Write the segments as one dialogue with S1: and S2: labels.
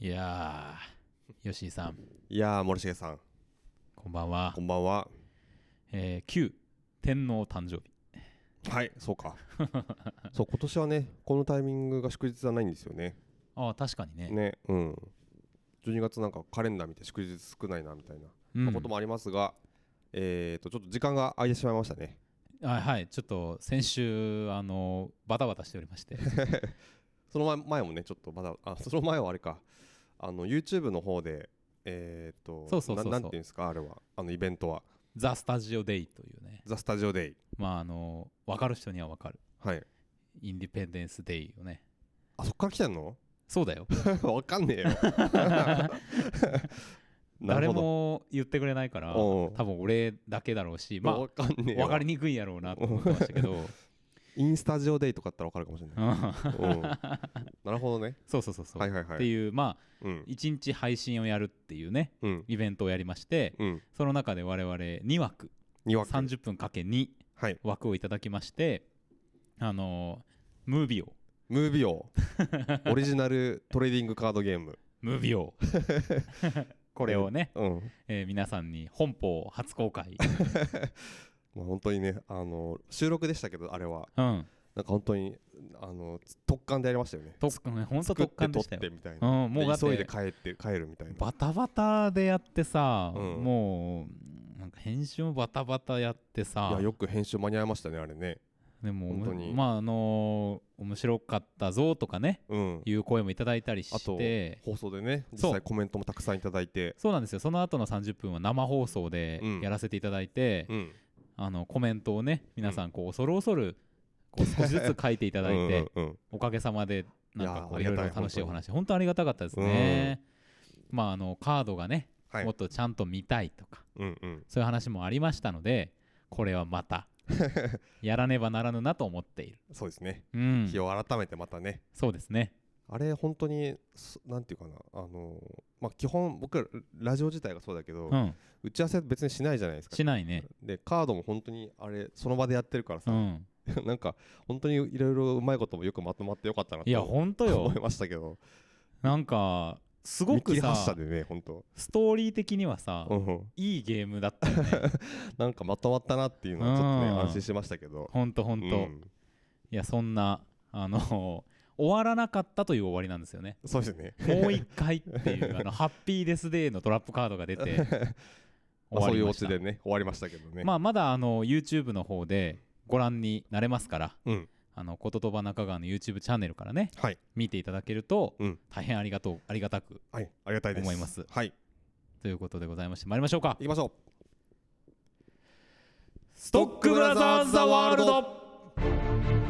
S1: いやー、吉井さん、
S2: いやー森重さん。
S1: こんばんは。
S2: こ。んばんは。
S1: えー、旧天皇誕生日。
S2: はいそうか。そう今年はねこのタイミングが祝日じゃないんですよね。
S1: ああ、確かにね。
S2: ねうん。12月なんかカレンダー見て祝日少ないなみたいな、
S1: うん。
S2: まあこともありますがえーとちょっと時間が空いてしまいましたね。
S1: はいはい、ちょっと先週、あのバタバタしておりまして。
S2: その前前もねちょっとまだあその前はあれか。あの YouTube の方でえーと
S1: そうそうそう
S2: ななんていうんですかあれは。あのイベントは。
S1: ザ・スタジオ・デイというね、
S2: ザ・スタジオデイ
S1: まあ、あの分かる人には分かる、
S2: はい。
S1: インディペンデンス・デイをね。
S2: あそっから来てんの？
S1: そうだよ。
S2: わかんねえよ。な
S1: 誰も言ってくれないから、多分俺だけだろうし、ま
S2: わかんねえ
S1: あ、
S2: よ。
S1: 分かりにくいやろうなと思ってましたけど、
S2: インスタジオデイとかだったらわかるかもしれない、うん、なるほどね。
S1: そうそうそうそう。
S2: はいはいはい。
S1: っていう、まあ、
S2: うん。
S1: 1日配信をやるっていうね、
S2: うん。
S1: イベントをやりまして、
S2: うん。
S1: その中で我々2枠、
S2: 2枠
S1: 30分かけ2
S2: はい。
S1: 枠をいただきまして、あのームービオ、
S2: ムービオ オリジナルトレーディングカードゲーム。
S1: ムービオ。これをね、
S2: うん。
S1: えー皆さんに本邦初公開。
S2: まあ本当にねあの収録でしたけどあれは。
S1: うん。
S2: なんか本当にあの特感でやりましたよね。
S1: 特感、本当特感でしたよ。
S2: 撮って。みたい
S1: うん、
S2: な、
S1: もう
S2: 急いで帰って帰るみたいな。
S1: バタバタでやってさ、
S2: うん。
S1: もうなんか編集もバタバタやってさ。
S2: いやよく編集間に合いましたねあれね。
S1: でも
S2: 本当に。
S1: まああのー面白かったぞとかね
S2: うん。
S1: いう声もいただいたり
S2: あと
S1: して
S2: 放送でね実
S1: そう。
S2: 際コメントもたくさんいただいて。
S1: そうなんですよ。その後の30分は生放送で
S2: うん。
S1: やらせていただいて、
S2: うん
S1: あのコメントをね皆さんこう恐る恐るこう少しずつ書いていただいて
S2: うんうんうん。
S1: おかげさまでなんかこういろいろ楽しいお話本当ありがたかったですね。まああのカードがね、
S2: はい。
S1: もっとちゃんと見たいとか
S2: うんうん。
S1: そういう話もありましたのでこれはまた やらねばならぬなと思っている。
S2: そうですね。
S1: うん、
S2: 日を改めてまたね。
S1: そうですね。
S2: あれ本当にすなんていうかなあのーまあ基本僕らラジオ自体がそうだけど、
S1: うん、
S2: 打ち合わせ別にしないじゃないですか。
S1: しないね。
S2: でカードも本当にあれその場でやってるからさ、
S1: うん、
S2: なんか本当にいろいろうまいこともよくまとまってよかったなと
S1: いや本当よ。
S2: 思いましたけど。
S1: なんかすごくさ
S2: ね本当、
S1: ストーリー的にはさ、
S2: うんうん、
S1: いいゲームだったよね。
S2: なんかまとまったなっていうのはちょっとね
S1: うん。
S2: 安心しましたけど。
S1: ほんとほんと。
S2: うん。
S1: いやそんなあの終わらなかったという終わりなんですよね。
S2: そうですね。
S1: もう一回っていうあの ハッピーデスデーのトラップカードが出て
S2: まあそういうオチでね終わりました。けどね、
S1: まあまだあの YouTube の方でご覧になれますから
S2: うん。
S1: あのこととば中川の YouTube チャンネルからね
S2: はい。
S1: 見ていただけると
S2: うん。
S1: 大変ありがとうありがたく
S2: はい。ありがたいです。
S1: 思います。
S2: はい。
S1: ということでございまして参りましょうか。
S2: 行きましょ
S1: ストックブラザーズ・ザ・ワールド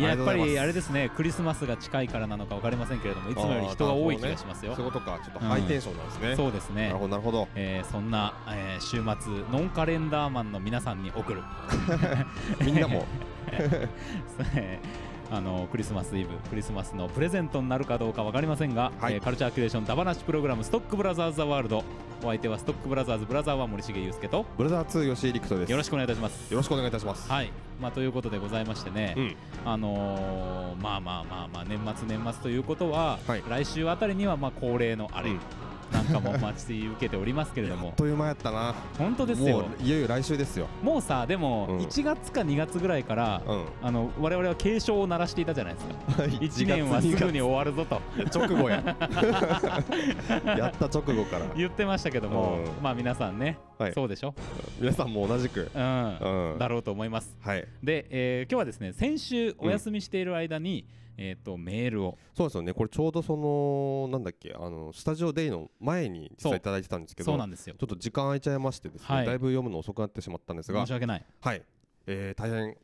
S1: いややっぱ
S2: あり
S1: あれですねクリスマスが近いからなのか分かりませんけれどもいつもより人が多い気がしますよ。
S2: そういうことか。ちょっとハイテンションなんですね、
S1: そうですね。
S2: なるほど。なるほど
S1: えーそんな、えー週末ノンカレンダーマンの皆さんに送る。
S2: みんなも。
S1: えーあのクリスマスイブクリスマスのプレゼントになるかどうか分かりませんが、
S2: はい。
S1: えーカルチャーキュレーションダバナシプログラムストックブラザーズ・ザ・ワールド。お相手はストックブラザーズブラザーは森重裕介と
S2: ブラザー2吉井陸斗です
S1: よろしくお願いいたします。
S2: よろしくお願いいたします。
S1: はい、まあ、ということでございましてね、
S2: うん。
S1: あのーまあまあまあまあ年末年末ということは、
S2: はい。
S1: 来週あたりにはまあ恒例のあれ。
S2: うん
S1: なんかも待ち受けておりますけれど
S2: あ
S1: も
S2: っという間やったな。
S1: 本当ですよ。
S2: もういよいよ来週ですよ。
S1: もうさでも
S2: うん。
S1: 1月か2月ぐらいから、
S2: うん。
S1: あの我々は警鐘を鳴らしていたじゃないですか。1年はすぐに終わるぞと。
S2: 直後や。やった直後から。
S1: 言ってましたけども、
S2: うん。
S1: まあ皆さんね、
S2: はい。
S1: そうでしょ、
S2: 皆さんも同じく。
S1: うん。
S2: うん。
S1: だろうと思います。
S2: はい。
S1: で、えー今日はですね先週お休みしている間に、えー、とメールを。
S2: そうですよね。これちょうどそのなんだっけあのスタジオデイの前に実際いただいてたんですけど
S1: そうなんですよ。
S2: ちょっと時間空いちゃいましてですね、
S1: はい。
S2: だいぶ読むの遅くなってしまったんですが
S1: 申し訳ない。
S2: はい、えー大変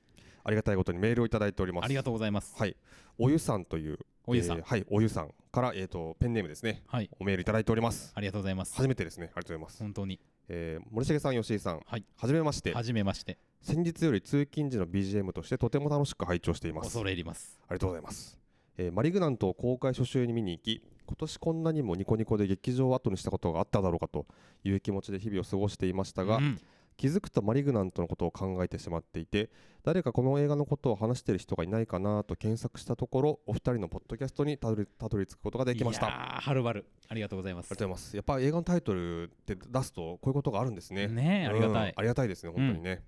S2: ありがたいことにメールをいただいております。
S1: ありがとうございます、
S2: はい。おゆさんという
S1: おゆさん。
S2: えーはいおゆさんからえっ、とペンネームですね。
S1: はい。
S2: おメールいただいております。
S1: ありがとうございます。
S2: 初めてですね。ありがとうございます、
S1: 本当に。
S2: えー森重さん吉井さん。
S1: はい。
S2: はじめまして。
S1: 初めまして。
S2: 先日より通勤時の BGM としてとても楽しく拝聴しています。
S1: 恐れ入ります。
S2: ありがとうございます、えーマリグナントを公開初週に見に行き今年こんなにもニコニコで劇場を後にしたことがあっただろうかという気持ちで日々を過ごしていましたが、
S1: うん
S2: 気づくとマリグナントのことを考えてしまっていて誰かこの映画のことを話している人がいないかなと検索したところお二人のポッドキャストにたどりたどり着くことができました。
S1: いやーはるばる。ありがとうございます。
S2: ありがとうございます。やっぱ映画のタイトルって出すとこういうことがあるんですね。
S1: ねえありがたい。
S2: うんありがたいですね本当にね、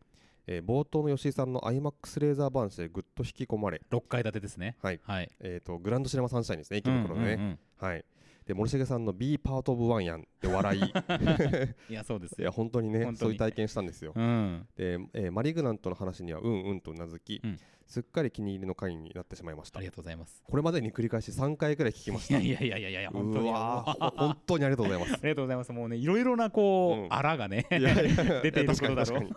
S2: えー冒頭の吉井さんの IMAX レーザー話でぐっと引き込まれ、
S1: 6階建てですね。
S2: はい。
S1: はい。
S2: えー、とグランドシネマサンシャインですね池袋のね、
S1: うんうんうん。
S2: はいで森重さんの B パートオブワンやん。で笑い。
S1: いやそうです
S2: いや
S1: よ
S2: 本当にねそういう体験したんですよ。
S1: うん。
S2: で、えーマリグナントの話にはうんうんとうなずき、
S1: うん
S2: すっかり気に入りの回になってしまいました。
S1: ありがとうございます。
S2: これまでに繰り返し3回くらい聞きました。
S1: いやいやいやいやいや本当
S2: う
S1: に
S2: 本当にありがとうございます。
S1: りがとうございます。もうねいろいろなこ
S2: う
S1: あらがね 出ていることだろ。う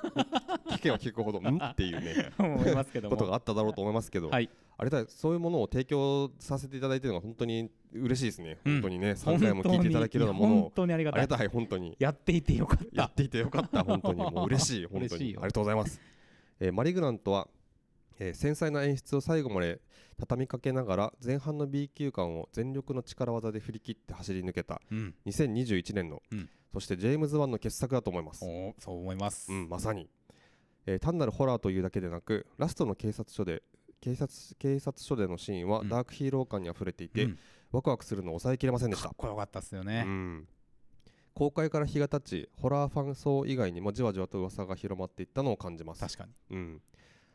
S2: 聞けば聞くほどん？っていうね
S1: 思いますけど
S2: こと
S1: も
S2: があっただろうと思いますけど、
S1: はい。
S2: あれだそういうものを提供させていただいているのが本当に嬉しいですね、
S1: うん。
S2: 本当にね3回も聞いていただけるようなもの
S1: 本
S2: を
S1: 当にありがたい。
S2: 本当に。
S1: やっていてよかっ
S2: やったていてよかった本当に。もう嬉しい本当に。ありがとうございます、えーマリグナントは、えー繊細な演出を最後まで畳みかけながら前半の B 級感を全力の力技で振り切って走り抜けた
S1: うん。
S2: 2021年の、
S1: うん。
S2: そしてジェームズ・ワンの傑作だと思います。
S1: そう思います。
S2: うん、まさに、えー単なるホラーというだけでなくラストの警察署で警察警察署でのシーンは
S1: うん。
S2: ダークヒーロー感にあふれていて、
S1: うん。
S2: ワクワクするのを抑えきれませんでし、
S1: かったこよかったっすよね。
S2: うん、公開から日が経ちホラーファン層以外にもじわじわと噂が広まっていったのを感じます、
S1: 確かに。
S2: うん、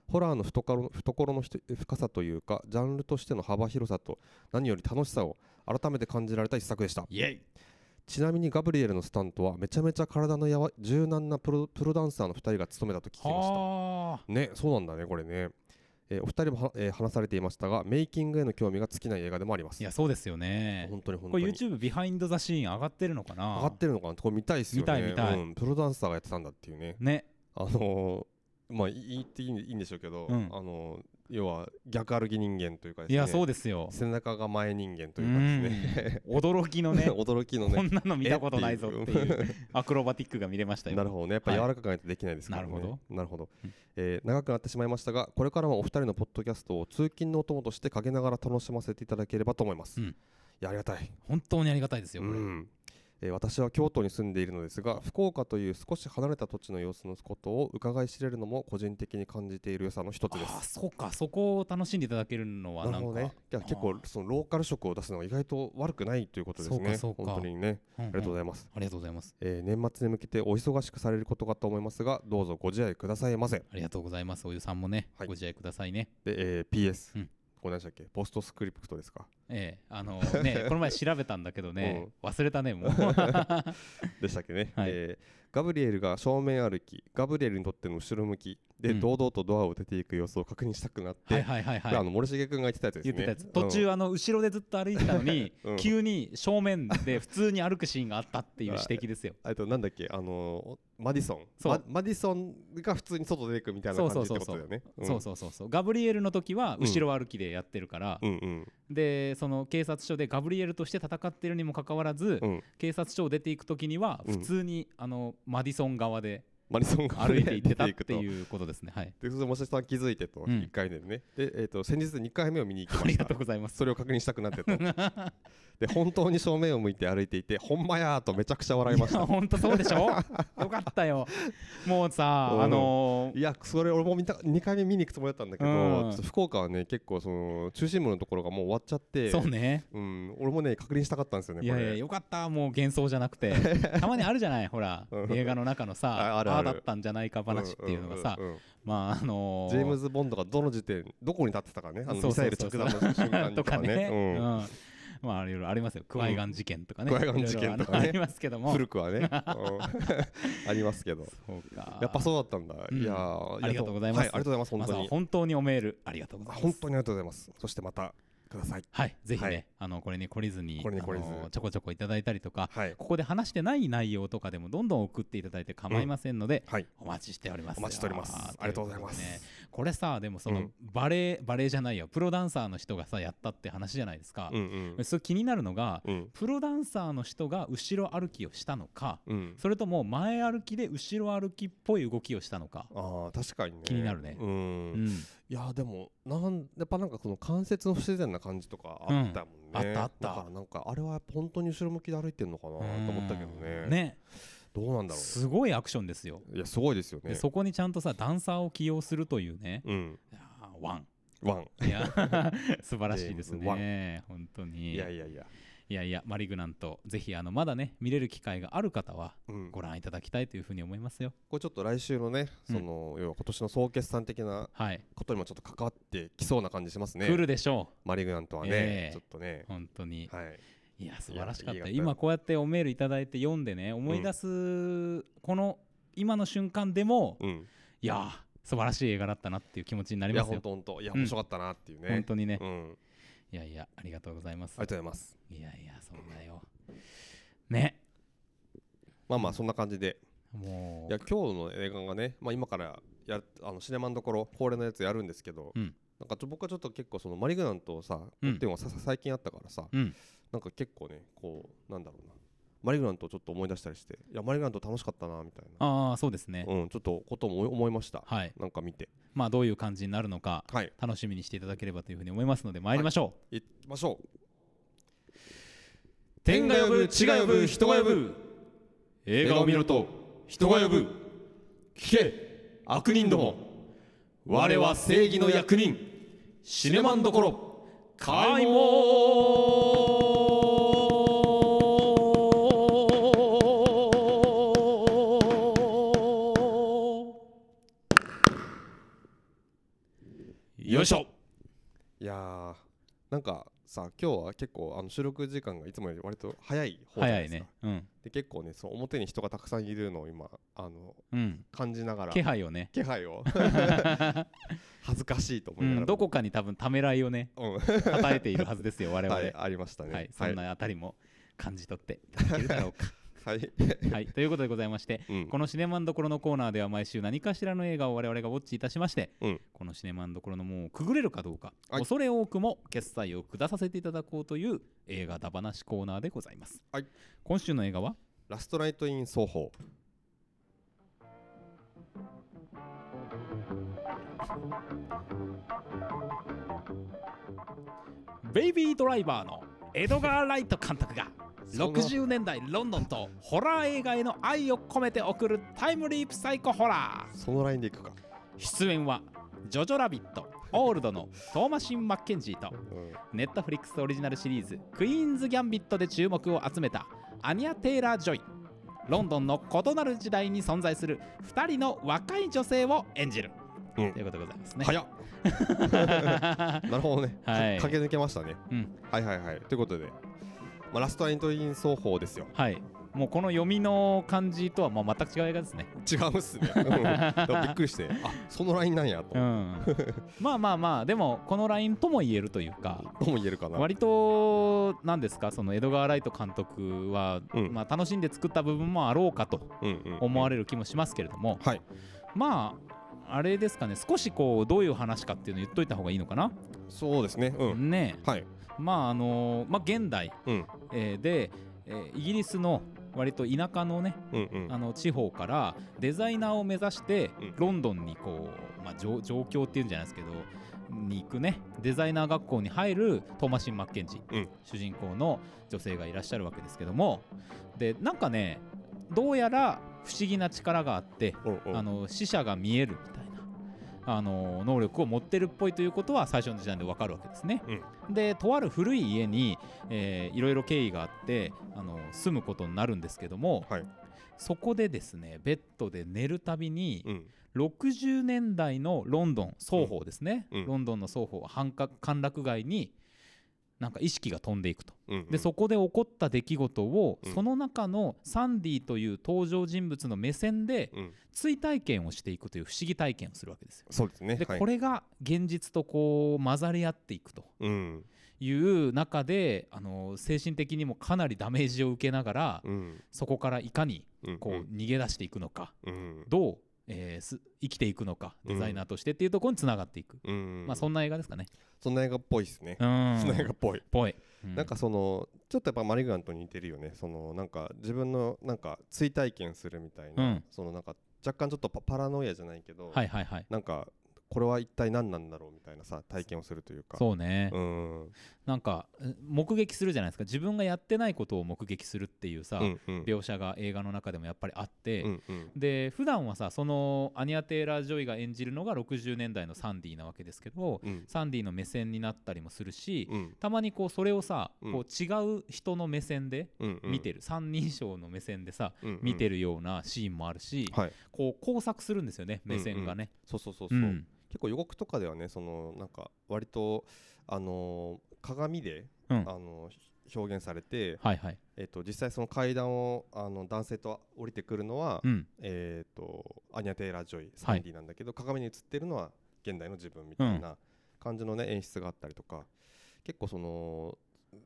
S2: ホラーの懐懐の深さというかジャンルとしての幅広さと何より楽しさを改めて感じられた一作でした。ちなみにガブリエルのスタントはめちゃめちゃ体のやわ柔軟なプロプロダンサーの2人が務めたと聞きました。
S1: はあ
S2: ねそうなんだねこれね、えーお二人もは、えー話されていましたがメイキングへの興味が尽きない映画でもあります。
S1: いやそうですよね。これ
S2: 本当に本当に。
S1: YouTube ビハインドザシーン上がってるのかな？
S2: 上がってるのかな？これ見たいっすよね。
S1: 見たい見たい。
S2: うん、プロダンサーがやってたんだっていうね。
S1: ね。
S2: あのーまあいいっていいんでしょうけど、
S1: うん。
S2: あのー要は逆歩き人間というかですね。
S1: いやそうですよ。
S2: 背中が前人間と
S1: う
S2: いうかですね。
S1: ん。驚きのね。
S2: 驚きの
S1: こ
S2: ね
S1: んなの見たことないぞっていうアクロバティックが見れましたよ。
S2: なるほどね。やっぱ
S1: はい。
S2: 柔らかくないとできないですからね、
S1: なるほ
S2: なるほど。
S1: うん。
S2: えー長くなってしまいましたがこれからもお二人のポッドキャストを通勤のお供としてかけながら楽しませていただければと思います、
S1: うん。
S2: いやありがたい。
S1: 本当にありがたいですよ
S2: うんえー私は京都に住んでいるのですが福岡という少し離れた土地の様子のことを伺い知れるのも個人的に感じている良さの一つです。
S1: そうか。そこを楽しんでいただけるのはなんか。
S2: ねいや結構そのローカル色を出すのは意外と悪くないということですね。
S1: そうかそうか。
S2: 本当にね。
S1: あ
S2: ありがとうございます、
S1: ありがとうございます。
S2: えー年末に向けてお忙しくされることかと思いますがどうぞご自愛くださいませ。
S1: ありがとうございます。おゆさんもね
S2: はい。
S1: ご自愛くださいね。
S2: で、えー PS、
S1: うん
S2: これ何でしたっけ？ポストスクリプトですか？
S1: ええ。あのね この前調べたんだけどね。忘れたねもう。
S2: でしたっけね、
S1: はい。
S2: えーガブリエルが正面歩きガブリエルにとっての後ろ向きで、
S1: うん。
S2: 堂々とドアを出ていく様子を確認したくなって、
S1: はいはいはいはい。
S2: の森重君が言ってたやつですね。
S1: 言ってたやつ。途中
S2: うん
S1: あの後ろでずっと歩いてたのに
S2: うん
S1: 急に正面で普通に歩くシーンがあったっていう指摘ですよ。
S2: えっとなんだっけあのーマディソン。ママディソンが普通に外出ていくみたいな感じってことだよね。
S1: そうそうそうそう。ガブリエルの時は後ろ歩きでやってるから
S2: うんうん。
S1: でその警察署でガブリエルとして戦ってるにもかかわらず
S2: うん。
S1: 警察署を出ていく時には
S2: うん。
S1: 普通にあのマディソン側で
S2: マディソンが
S1: 歩いていってたっていうことですね。はい。
S2: でそれで森下さん気づいてと、
S1: うん。
S2: 1回目でね。で、えー、と先日2回目を見に行き
S1: ありが
S2: ました
S1: とうございます。
S2: それを確認したくなってと。で本当に正面を向いて歩いていてほんまやーとめちゃくちゃ笑いました。
S1: 本当そうでしょ？よかったよ。もうさ
S2: うん。
S1: あのー
S2: いやそれ俺も見た2回目見に行くつもりだったんだけど、福岡はね結構その中心部のところがもう終わっちゃって。
S1: そうね。
S2: うん、俺もね確認したかったんですよね
S1: いやいやよかった。もう幻想じゃなくて。たまにあるじゃないほら
S2: うん。
S1: 映画の中のさ
S2: ああるあ
S1: だったんじゃないか話っていうのがさ
S2: んんうん。
S1: まああのー
S2: ジェームズ・ボンドがどの時点どこに立ってたかねあのミサイル着弾の瞬間に
S1: とかね、
S2: うん。
S1: うん。まあいろいろありますよ。クワイガン事件とかね、
S2: クワイガン事件とかね。
S1: ありますけども。
S2: 古くはね、うん。ありますけど。
S1: そうか。
S2: やっぱそうだったんだ、
S1: うん。
S2: いやー
S1: ありがとうございます。
S2: はありがとうございます本当に、
S1: 本当におメールありがとうございます。
S2: 本当にありがとうございます。そしてまたください。
S1: はいぜひね、
S2: はい。
S1: あのこれに懲りずに
S2: これに。懲りず
S1: ちょこちょこいただいたりとか
S2: はい。
S1: ここで話してない内容とかでもどんどん送っていただいて構いませんので、
S2: はい。
S1: お待ちしております。
S2: お待ちしております。ありがとうございます。
S1: ねこれさでもそうの
S2: ん。
S1: バレエバレエじゃないよ。プロダンサーの人がさやったって話じゃないですか。
S2: う、んうん。
S1: それ気になるのが
S2: うん。
S1: プロダンサーの人が後ろ歩きをしたのか
S2: うん。
S1: それとも前歩きで後ろ歩きっぽい動きをしたのか、
S2: あー確かにね。
S1: 気になるね。
S2: うん、
S1: うん、
S2: いやでもなんやっぱなんかその関節の不自然な感じとかあったもんね、
S1: うんあったあった。
S2: だからなんかあれは本当に後ろ向きで歩いてんのかなと思ったけどね。
S1: うん。ね
S2: どうなんだろ
S1: すごいアクションですよ、
S2: ういやすごいですよね。
S1: でそこにちゃんとさダンサーを起用するというね。
S2: うん。
S1: いやーワン。
S2: ワン。
S1: いや 素晴らしいです
S2: ワ
S1: ね本当に。
S2: いやいやいや
S1: いやいやマリグナントぜひあのまだね見れる機会がある方は
S2: うん。
S1: ご覧いただきたいというふうに思いますよ。
S2: これちょっと来週のね
S1: うん。
S2: その、要は今年の総決算的な
S1: はい、
S2: ことにもちょっと関わってきそうな感じしますね。
S1: 来るでしょ
S2: マリグナントはね、
S1: ええ。
S2: ちょっとね。
S1: う本当に。
S2: はい。
S1: いや素晴らしかっ
S2: いやいい
S1: た今こうやっておメールいただいて読んでね思い出す、この今の瞬間でも
S2: うん。
S1: いやー素晴らしい映画だったなっていう気持ちになり
S2: いや
S1: ますよ。
S2: 本当本当。いや
S1: うん
S2: 面白かったなっていうね、
S1: 本当にね、
S2: うん
S1: いやいやありがとうございます。
S2: ありがとうございます。
S1: いやいやそんなよ。ね。
S2: まあまあそんな感じで。
S1: も
S2: いうや今日の映画がね、まあ、今からやるあのシネマンどころ恒例のやつやるんですけど、
S1: うん。
S2: なんかちょ僕はちょっと結構そのマリグナントをさ、
S1: うん。
S2: っていうのがさ最近あったからさ、
S1: うん。
S2: なんか結構ねこうなんだろうなマリグナントをちょっと思い出したりしていやマリグナント楽しかったなみたいな。
S1: ああそうですね、
S2: うんちょっとことも思いました。
S1: はい。
S2: なんか見て。
S1: まあどういう感じになるのか
S2: はい。
S1: 楽しみにしていただければというふうに思いますので参りましょう、
S2: 行きましょう。
S1: 天が呼ぶ地が呼ぶ人が呼ぶ。映画を見ろと人が呼ぶ。聞け。悪人ども。我は正義の役人。シネマンどころ。開門
S2: なんかさ今日は結構あの収録時間がいつもより割と早い方じゃな
S1: 早い
S2: いですか。
S1: ね。うん。
S2: で結構ねその表に人がたくさんいるのを今あの
S1: うん。
S2: 感じながら
S1: 気配をね。
S2: 気配を。恥ずかしいと思いうながらも、
S1: ん。どこかに多分ためらいをね
S2: うん。
S1: 叩いているはずですよ我々。
S2: はいありましたね。
S1: はい、そんなあたりも感じ取っていただけるだろうか。
S2: はい、
S1: はい、ということでございまして、
S2: うん。
S1: このシネマンどころのコーナーでは毎週何かしらの映画を我々がウォッチいたしまして、
S2: うん。
S1: このシネマンどころの門をくぐれるかどうか、
S2: はい。
S1: 恐れ多くも決済を下させていただこうという映画だ話コーナーでございます。
S2: はい。
S1: 今週の映画は？
S2: ラストナイトイン奏法
S1: ベイビードライバーのエドガー・ライト監督が60年代ロンドンとホラー映画への愛を込めて送るタイムリープサイコホラー。
S2: そのラインでいくか、
S1: 出演はジョジョラビットオールドのトーマシン・マッケンジーと
S2: うん、
S1: ネットフリックスオリジナルシリーズ「クイーンズ・ギャンビット」で注目を集めたアニア・テイラー・ジョイ。ロンドンの異なる時代に存在する2人の若い女性を演じる、
S2: うん。
S1: ということでございますね。
S2: 早っ。なるほどね、か
S1: はい。
S2: 駆け抜けましたね。
S1: うん。
S2: はいはいはい。ということで、まあ、ラストナイトイン奏法ですよ。
S1: はい、もうこの読みの感じとはまあ全く違う映画ですね。
S2: 違うっすね、びっくりしてあそのラインなんやと、
S1: うん、まあまあまあでもこのラインとも言えるというか
S2: どうも言えるかな。
S1: 割と何ですかそのエドガー・ライト監督は、
S2: うん。
S1: まあ、楽しんで作った部分もあろうかと思われる気もしますけれども、
S2: はい。
S1: まああれですかね少しこうどういう話かっていうのを言っといた方がいいのかな、
S2: そうですね。うん。
S1: ね
S2: はい
S1: まああのまあ現代、
S2: うん。
S1: えーで、えーイギリスの割と田舎のね
S2: うんうん。
S1: あの地方からデザイナーを目指して
S2: うん。
S1: ロンドンにこう、まあ、上上京っていうんじゃないですけどに行くねデザイナー学校に入るトーマシン・マッケンジー、
S2: うん。
S1: 主人公の女性がいらっしゃるわけですけどもでなんかねどうやら不思議な力があってあの死者が見えるみたいなあの能力を持ってるっぽいということは最初の時点で分かるわけですね。でとある古い家に、えーいろいろ経緯があってあの住むことになるんですけども、
S2: はい。
S1: そこでですねベッドで寝るたびに、
S2: うん。
S1: 60年代のロンドン双方ですね、
S2: うん。
S1: ロンドンの双方繁華歓楽街になんか意識が飛んでいくと。
S2: うんうん。
S1: でそこで起こった出来事を、
S2: うん。
S1: その中のサンディという登場人物の目線で
S2: うん。
S1: 追体験をしていくという不思議体験をするわけですよ。
S2: そうですね。
S1: で、
S2: はい。
S1: これが現実とこう混ざり合っていくと。
S2: うん。
S1: いう中であの精神的にもかなりダメージを受けながら、
S2: うん。
S1: そこからいかに
S2: うん
S1: こう逃げ出していくのか、
S2: うん。
S1: どう、えーす生きていくのかデザイナーとしてっていうところにつながっていく、
S2: うん。
S1: まあそんな映画ですかね。
S2: そんな映画っぽいですね。
S1: うん。
S2: そんな映画っぽい。
S1: ぽい、う
S2: なんかそのちょっとやっぱマリグナントに似てるよね。そのなんか自分のなんか追体験するみたいな、
S1: うん。
S2: そのなんか若干ちょっとパパラノイアじゃないけど、
S1: はいはいはい。
S2: なんかこれは一体何なんだろうみたいなさ体験をするというか。
S1: そうね、
S2: うん
S1: なんかえ目撃するじゃないですか。自分がやってないことを目撃するっていうさ、
S2: うんうん。
S1: 描写が映画の中でもやっぱりあって、
S2: うんうん。
S1: で普段はさそのアニア・テイラー・ジョイが演じるのが60年代のサンディなわけですけど、
S2: うん。
S1: サンディの目線になったりもするし、
S2: うん。
S1: たまにこうそれをさ、
S2: うん。
S1: こう違う人の目線で
S2: うんうん。
S1: 見てる、三人称の目線でさ、
S2: うんうん。
S1: 見てるようなシーンもあるし、
S2: はい。
S1: こう交錯するんですよね目線がね。
S2: そうそうそうそう。う、
S1: ん。
S2: 結構予告とかではねそのなんか割とあのー鏡で、
S1: うん。
S2: あのー表現されて、
S1: はいはい。
S2: えっと実際その階段をあの男性と降りてくるのは、
S1: うん。
S2: えっとアニャ・テイラー・ジョイサンディなんだけど、鏡に映ってるのは現代の自分みたいな感じのね演出があったりとか結構その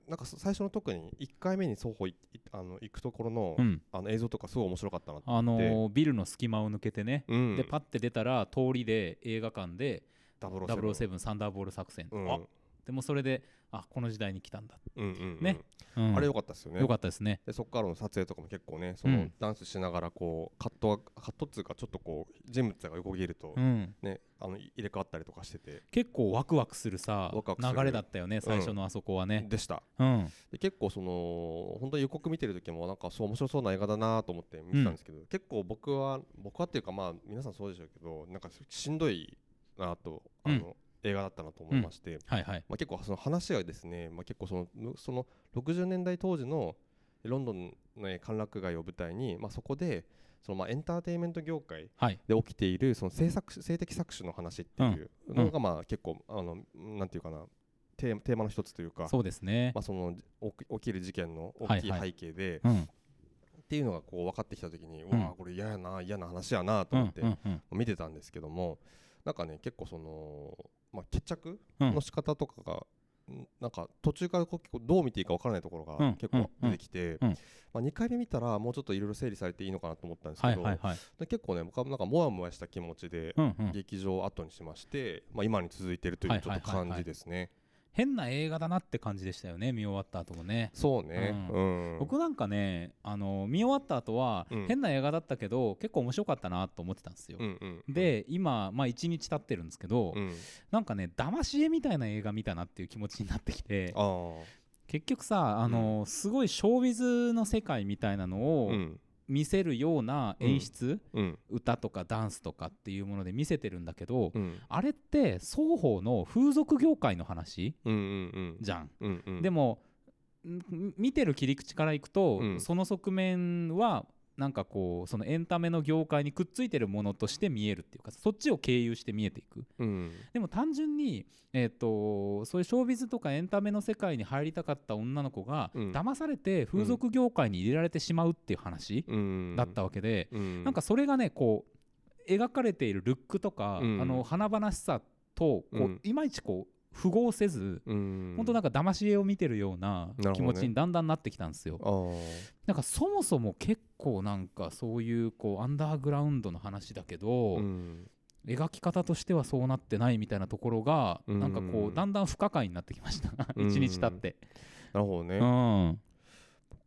S2: なんか最初の特に1回目に双方いいあの行くところの,、
S1: うん。
S2: あの映像とかすごい面白かったなって、
S1: あのービルの隙間を抜けてね、
S2: うん、
S1: でパッて出たら通りで映画館で
S2: 007
S1: 007サンダーボール作戦、
S2: うん。
S1: あでもそれであこの時代に来たんだ、ね。うん。
S2: あれ良かったですよね。
S1: よかったですね。
S2: でそこからの撮影とかも結構ねそうの
S1: ん。
S2: ダンスしながらこうカットはカットっつうかちょっとこう人物が横切ると
S1: うん。
S2: ね、あの入れ替わったりとかしてて。
S1: 結構ワクワクするさ流れだったよね最初のあそこはね。
S2: でした。
S1: うん。
S2: で結構その本当に予告見てる時もなんかそう面白そうな映画だなと思って見てたんですけど、結構僕は僕はっていうかまあ皆さんそうでしょうけどなんかしんどいなとあの、映画だったなと思いまして、
S1: はいはい。
S2: まあ、結構その話がですね、まあ、結構そのむその60年代当時のロンドンのね歓楽街を舞台に、まあ、そこでそのまあエンターテインメント業界
S1: はい。
S2: で起きているその性作性的搾取の話っていうのがまあ結構あのなんていうかなテーマの一つというか
S1: そうですね。
S2: まあその起きる事件の大きい
S1: はい。は
S2: 背景で
S1: うん。
S2: っていうのがこう分かってきた時にう
S1: うん
S2: わあこれ嫌やな嫌な話やなと
S1: うん
S2: 思って
S1: うんうん。
S2: 見てたんですけどもなんかね結構そのまあ決着
S1: うん。
S2: の仕方とかがんなんか途中からこう結構どう見ていいか分からないところ
S1: うん。
S2: が結構出てきてまあ2回目見たらもうちょっといろいろ整理されていいのかなと思ったんですけどで結構ね僕はなんかモヤモヤした気持ちで劇場を後にしまして、まあ、今に続いているというちょっと感じですね。
S1: 変な映画だなって感じでしたよね見終わった後もね。
S2: そうね、
S1: う
S2: うん。
S1: 僕なんかねあの見終わった後は
S2: うん。
S1: 変な映画だったけど結構面白かったなと思ってたんですよ。
S2: うんうん、
S1: で今まあ1日経ってるんですけど
S2: うん、
S1: なんかね騙し絵みたいな映画見たなっていう気持ちになってきて結局さあのすごいショービズの世界みたいなのを
S2: うん
S1: 見せるような演出
S2: うん。
S1: 歌とかダンスとかっていうもので見せてるんだけど
S2: うん。
S1: あれって双方の風俗業界の話
S2: うんうん
S1: じゃん
S2: うんうん。
S1: でもん見てる切り口からいくと、
S2: うん。
S1: その側面はなんかこうそのエンタメの業界にくっついてるものとして見えるっていうかそっちを経由して見えていく。
S2: うん。
S1: でも単純に、えー、とそういうショービズとかエンタメの世界に入りたかった女の子が、
S2: うん。
S1: 騙されて風俗業界に入れられてしまうっていう話
S2: うん。
S1: だったわけで、
S2: うん。
S1: なんかそれがねこう描かれているルックとか、
S2: うん。
S1: あの華々しさとこう、
S2: うん。
S1: いまいちこう符合せず、
S2: うん。
S1: 本当なんか騙し絵を見てるような気持ちにだんだんなってきたんですよ。なんかそもそも結構なんかそういうこうアンダーグラウンドの話だけど、
S2: うん。
S1: 描き方としてはそうなってないみたいなところが、
S2: うん。
S1: なんかこうだんだん不可解になってきました。
S2: うん。
S1: 一日経って。
S2: なるほどね、
S1: うん。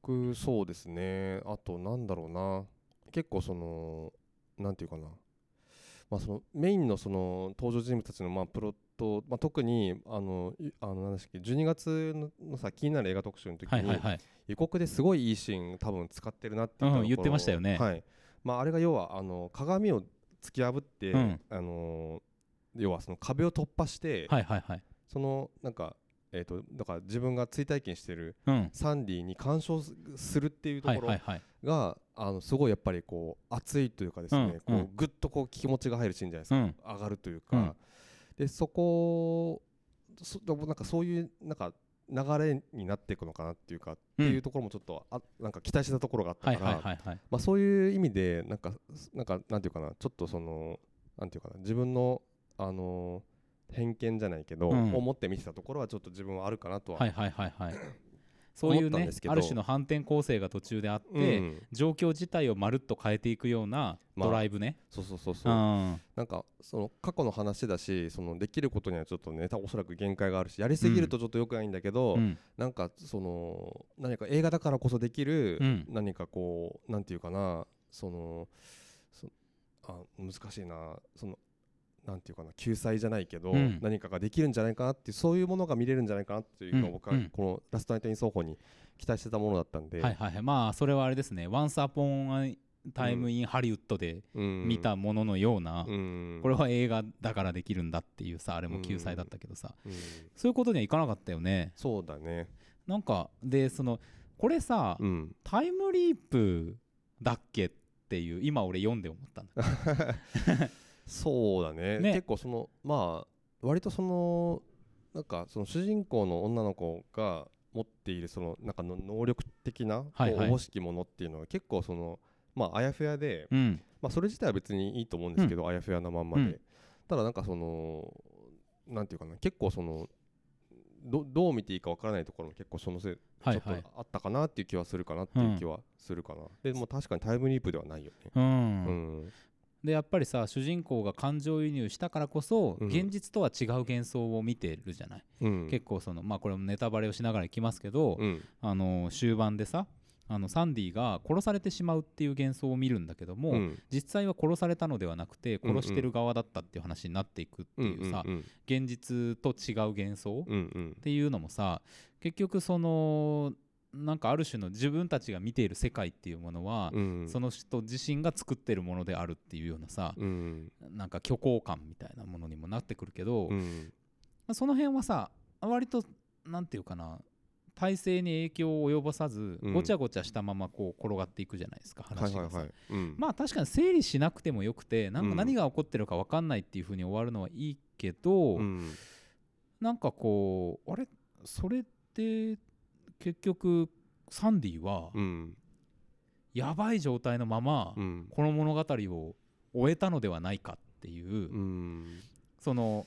S2: 僕そうですね。あとなんだろうな。結構そのなんていうかな。まあそのメインのその登場人物たちのまあプロット、まあ、特にあのいあのなんだっけ12月ののさ気になる映画特集の時に。予告ですごいいいシーン多分使ってるなって
S1: 言ってましたよね
S2: はいまあ、あれが要はあの鏡を突き破って、
S1: うん
S2: あの要はその壁を突破して、
S1: はいはいはい。
S2: そのなんかえー、とだから自分が追体験してる
S1: うん。
S2: サンディに干渉すするっていうと
S1: はい
S2: ころ。が、あのすごいやっぱりこう熱いというかですね、
S1: うん
S2: こ
S1: う
S2: うんぐっとこう気持ちが入るシーンじゃないですか、
S1: うん。
S2: 上がるというか、
S1: うん
S2: でそこそなんかそういうなんか流れになっていくのかなっていうか、っていうところもちょっとあなんか期待してたところがあった
S1: はい
S2: から、そういう意味でなんかなんかなんていうかなちょっとそのなんていうかな自分のあの偏見じゃないけど、
S1: うん。
S2: 思って見てたところはちょっと自分はあるかなとは、
S1: はいはいはいはい。そういうねある種の反転構成が途中であって、
S2: うん。
S1: 状況自体をまるっと変えていくような
S2: まあ
S1: ドライブね。
S2: そうそうそうそう。う、
S1: ん。
S2: なんかその過去の話だしそのできることにはちょっとねおそらく限界があるしやりすぎるとちょっと良くないんだけど、
S1: うん。
S2: なんかその何か映画だからこそできる、
S1: うん。
S2: 何かこうなんていうかなそのそあ難しいなそのなんていうかな救済じゃないけど、
S1: うん。
S2: 何かができるんじゃないかなってそういうものが見れるんじゃないかなっていうのを僕は
S1: うん。うん
S2: このラストナイト・イン・奏法に期待してたものだったんで、
S1: はいはいはい。まあそれはあれですね「Once Upon a Time in Hollywood」で
S2: うん。
S1: 見たもののような、
S2: うん。
S1: これは映画だからできるんだっていうさあれも救済だったけどさ、
S2: うん。
S1: そういうことにはいかなかったよね。
S2: そうだね。
S1: なんかでそのこれさ、
S2: うん。
S1: タイムリープだっけっていう今俺読んで思ったんだ
S2: そうだね。
S1: ね。
S2: 結構そのまあ割とそのなんかその主人公の女の子が持っているそのなんかの能力的なおぼしきものっていうのは結構そのまああやふやで、
S1: うん。
S2: まあ、それ自体は別にいいと思うんですけど、あやふやなまんまで、
S1: うん。
S2: ただなんかそのなんていうかな結構そのどどう見ていいかわからないところも結構そのせいちょっとあったかなっていう気はするかなっていう気はするかな、でも確かにタイムリープではないよね。
S1: うん。
S2: うん
S1: でやっぱりさ主人公が感情移入したからこそ、
S2: うん。
S1: 現実とは違う幻想を見てるじゃない、
S2: うん。
S1: 結構そのまあこれもネタバレをしながらいきますけど、
S2: うん。
S1: あの終盤でさあのサンディが殺されてしまうっていう幻想を見るんだけども、
S2: うん。
S1: 実際は殺されたのではなくて
S2: うんうん。
S1: 殺してる側だったっていう話になっていくっていうさ、
S2: うんうん。
S1: 現実と違う幻想
S2: うんうん。
S1: っていうのもさ結局そのなんかある種の自分たちが見ている世界っていうものは、
S2: うん。
S1: その人自身が作ってるものであるっていうようなさ、
S2: うん。
S1: なんか虚構感みたいなものにもなってくるけど、ま
S2: うん。
S1: あその辺はさ割となんていうかな体制に影響を及ぼさず、
S2: うん。
S1: ごちゃごちゃしたままこう転がっていくじゃないですか
S2: はい
S1: 話がさ、
S2: はいはいうん。
S1: まあ確かに整理しなくてもよくてなんか
S2: うん
S1: 何が起こってるか分かんないっていう風に終わるのはいいけど、
S2: うん。
S1: なんかこうあれ？それって結局サンディは
S2: うん
S1: やばい状態のまま
S2: うん
S1: この物語を終えたのではないかっていう、
S2: うん
S1: その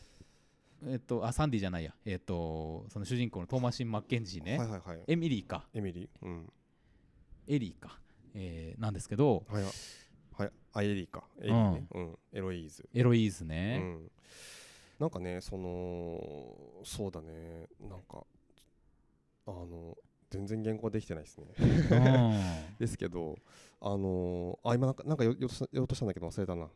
S1: えっとあサンディじゃないや。えっとその主人公のトーマシン・マッケンジーね、
S2: はいはいはい。
S1: エミリーか。
S2: エミリー。うん。
S1: エリーか、えーなんですけど。
S2: はいはいアイエリーか。エリーね。うん。エロイーズ。
S1: エロイーズ
S2: う
S1: ね、
S2: ん。なんかねそのそうだね。なんかあの全然言語できてないですね。
S1: うん。
S2: ですけどあのーあ今なんかなんか言おうとしたんだけど忘れたな。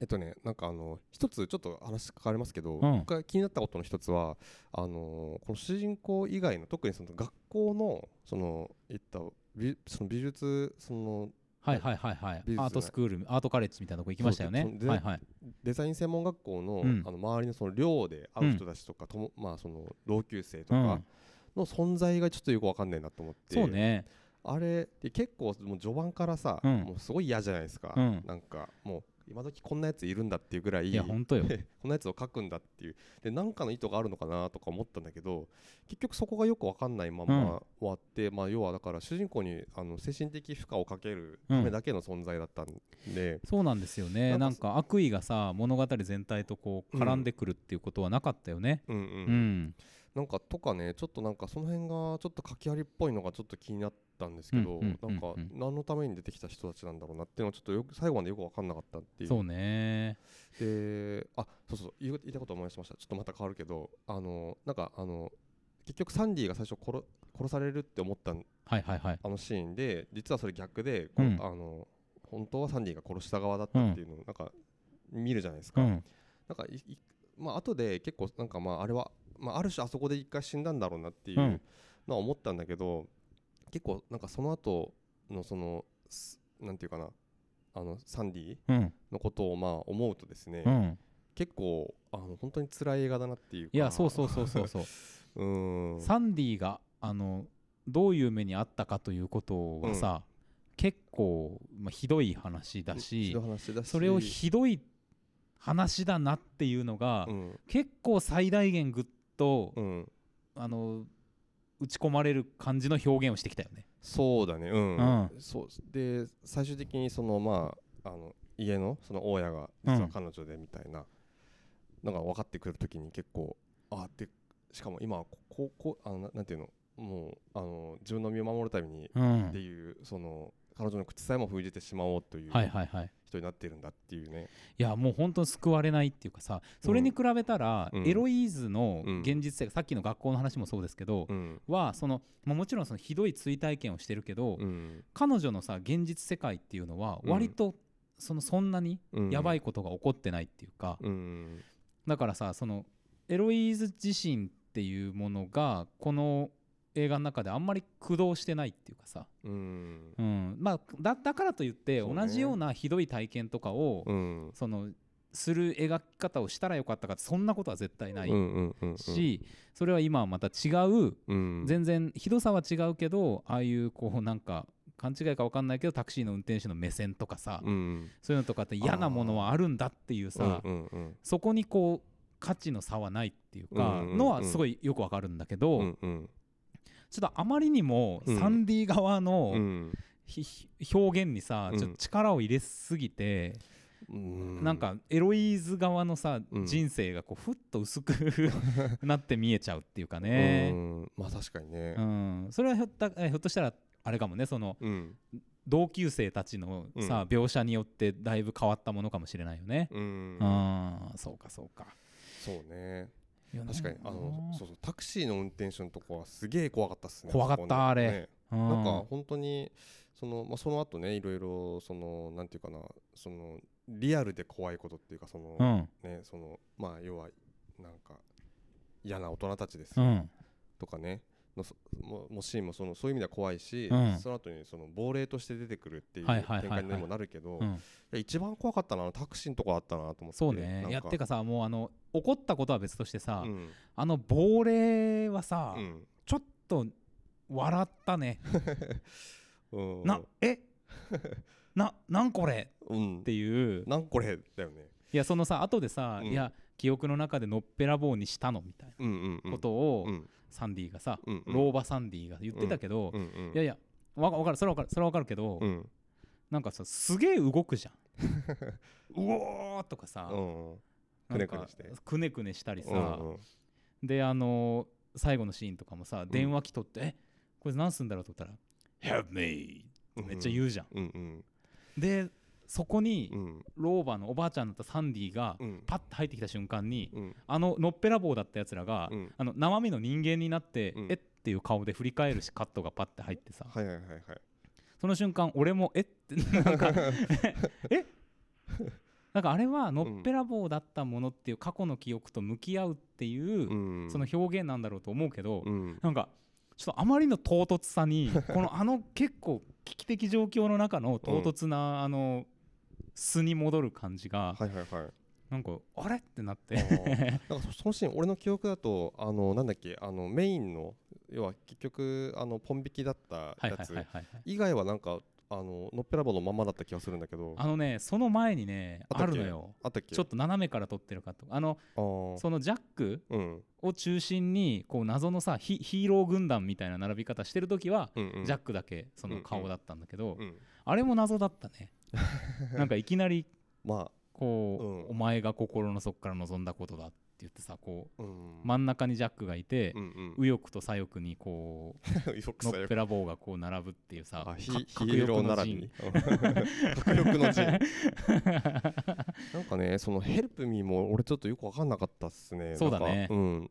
S2: えっとねなんかあの一つちょっと話変わりますけど、
S1: うん。
S2: 僕が気になったことの一つはあのーこの主人公以外の特にその学校のそのいった美その美術その
S1: はいはいはいはい。アートスクールアートカレッジみたいなとこ行きましたよね。はいはい。
S2: デザイン専門学校の,、
S1: うん。
S2: あの周りのその寮で会う人たちとか、ともまあその同級生とか
S1: うん。
S2: の存在がちょっとよくわかんないなと思って、
S1: そうね。
S2: あれで結構もう序盤からさ、
S1: うん。
S2: もうすごい嫌じゃないですか、
S1: うん。
S2: なんかもう今時こんなやついるんだっていうぐらい
S1: いやほんとよ。
S2: こんなやつを描くんだっていう。で何かの意図があるのかなとか思ったんだけど結局そこがよくわかんないまま終わって、まあ要はだから主人公にあの精神的負荷をかけるためだけの存在だったんで、
S1: そうなんですよね。
S2: な
S1: んか悪意がさ物語全体とこう絡んでくるっていうことはなかったよね。
S2: うんうん。
S1: うん、
S2: なんかとかねちょっとなんかその辺がちょっと書きありっぽいのがちょっと気になったんですけど、
S1: うんうん
S2: なんか何のために出てきた人たちなんだろうなっていうのはちょっとよく最後までよく分かんなかったっていう。
S1: そうね。
S2: であそうそう言いたいこと思い出しました。ちょっとまた変わるけどあのなんかあの結局サンディが最初殺殺されるって思ったん
S1: はいはいはい。
S2: あのシーンで実はそれ逆で、こ
S1: うん。
S2: あの本当はサンディが殺した側だったっていうのをなんか見るじゃないですか、
S1: うん。
S2: なんかいいまあ後で結構なんかまああれは、まあ、ある種あそこで一回死んだんだろうなっていう
S1: うん。
S2: のは思ったんだけど、結構なんかその後のそのすなんていうかなあのサンディ
S1: うん。
S2: のことをまあ思うとですね、
S1: うん。
S2: 結構あの本当に辛い映画だなっていうか。
S1: いやそうそうそうそうそう。
S2: うーん。
S1: サンディがあのどういう目にあったかということはさ、結構、まあ、ひどい話だしそれをひどい話だなっていうのが、
S2: うん。
S1: 結構最大限ぐっと、
S2: うん。
S1: あの打ち込まれる感じの表現をしてきたよね。
S2: そうだね。うん、
S1: うん。
S2: そう。で最終的にそのまああの家のその大家が実は彼女でみたいなのが分かってくるときに結構あでしかも今はこここあのななんていうの？もうあの自分の身を守るために
S1: うん。
S2: っていうその彼女の口さえも封じてしまおうという人になってるんだっていうね、
S1: いやもう本当に救われないっていうかさそれに比べたら、
S2: うん。
S1: エロイーズの
S2: うん。
S1: 現実世界、さっきの学校の話もそうですけど、
S2: うん。
S1: はその、まあ、もちろんそのひどい追体験をしてるけど、
S2: うん。
S1: 彼女のさ現実世界っていうのは
S2: うん。
S1: 割と、そのそんなに
S2: うん。
S1: やばいことが起こってないっていうか、
S2: うん。
S1: だからさそのエロイーズ自身っていうものがこの映画の中であんまり駆動してないっていうかさ、
S2: うん。
S1: うん、まあだだからといって同じようなひどい体験とかを、
S2: うん。
S1: そのする描き方をしたらよかったかってそんなことは絶対ない
S2: うんうんうんうん。
S1: し、それは今はまた違う
S2: うん。
S1: 全然ひどさは違うけどああいうこうなんか勘違いか分かんないけどタクシーの運転手の目線とかさ、
S2: うん。
S1: そういうのとかって嫌なものはあるんだっていうさ、
S2: うんうん
S1: そこにこう価値の差はないっていうかのはすごいよくわかるんだけど、
S2: うんうん
S1: ちょっとあまりにも
S2: うん。
S1: サンディ側の表現にさ、
S2: うん。
S1: ちょっと力を入れすぎて、
S2: うん。
S1: なんかエロイーズ側のさ、
S2: うん。
S1: 人生がこうふっと薄く なって見えちゃうっていうか
S2: う
S1: ね、
S2: ん。まあ確かにね。
S1: うん。それはひょったえひょっとしたらあれかもね。その
S2: うん。
S1: 同級生たちのさ、描写によってだいぶ変わったものかもしれないよね。
S2: うん。
S1: うん、そうかそうか。
S2: そうね確かにあのそうそうタクシーの運転手のとこはすげえ怖かったっすね
S1: 怖かったあれ。
S2: ね。
S1: うん。
S2: なんか本当にそのまあその後ねいろいろそのなんていうかなそのリアルで怖いことっていうかその
S1: うん。
S2: ねそのまあ要はなんか嫌な大人たちですよ。
S1: うん。
S2: とかねのそももシーンもそのそういう意味では怖いし、
S1: うん。
S2: その後にその亡霊として出てくるっていう展開にもなるけど、一番怖かったのはタクシーのとこだったなと思って。
S1: そうね。いやってかさもうあの怒ったことは別としてさ、
S2: うん。
S1: あの亡霊はさ、
S2: うん。
S1: ちょっと笑ったね。
S2: うん。
S1: なえ？ななんこれ？
S2: うん。
S1: っていう。
S2: なんこれ？だよね。
S1: いやそのさ後でさ、
S2: うん。
S1: いや記憶の中でのっぺらぼうにしたのみたい
S2: うんうんう
S1: なん。ことを、
S2: うん
S1: サンディがさ、
S2: うんうん。
S1: 老婆サンディが言ってたけど、
S2: うんうん
S1: いやいやわわかるそれはわかる。それはわかるけど、
S2: うん。
S1: なんかさすげえ動くじゃん。うおーとかさ、
S2: くねくねして。
S1: くねくねしたりさ、
S2: うんうん。
S1: であのー最後のシーンとかもさ電話機取って、えこれ何すんだろうと思ったら「Help me」めっちゃ言うじゃん、
S2: うんうん。
S1: でそこに
S2: うん。
S1: 老婆のおばあちゃんだったサンディが
S2: うん。
S1: パッと入ってきた瞬間に、
S2: うん。
S1: あののっぺらぼうだったやつらが、
S2: うん。
S1: あの生身の人間になって、
S2: うん。
S1: えっていう顔で振り返るしカットがパッて入ってさ。
S2: はいはいはいはい。
S1: その瞬間俺もえって なんかえ？なんかあれはのっぺらぼうだったものっていう過去の記憶と向き合うっていう、
S2: うん。
S1: その表現なんだろうと思うけど、
S2: うん。
S1: なんかちょっとあまりの唐突さにこのあの結構危機的状況の中の唐突な、あの素に戻る感じが、
S2: はいはいはい。
S1: なんかあれってなっ
S2: あ
S1: て
S2: ー。なんかそそのシーン俺の記憶だとあのなんだっけあのメインの要は結局あのポン引きだったやつ以外はなんかあののっぺらぼうのままだった気がするんだけど。
S1: あのねその前にねあるのよ。
S2: あったっけ？
S1: ちょっと斜めから撮ってるかとあのそのジャック
S2: うん。
S1: を中心にこう謎のさヒヒーロー軍団みたいな並び方してる時は、
S2: うんうん。
S1: ジャックだけその顔だったんだけど、
S2: うん。
S1: あれも謎だったね なんかいきなり
S2: ま
S1: こう、
S2: うん。
S1: お前が心の底から望んだことだって言ってさこう
S2: あうん。
S1: 真ん中にジャックがいて
S2: う、ん
S1: 右翼と左翼にこう のっぺらぼうがこう並ぶっていうさ
S2: あヒ
S1: か
S2: ヒーロー並び。迫力の陣。なんかねそのヘルプミーも俺ちょっとよく分かんなかったっすね。
S1: そうだね。
S2: うん。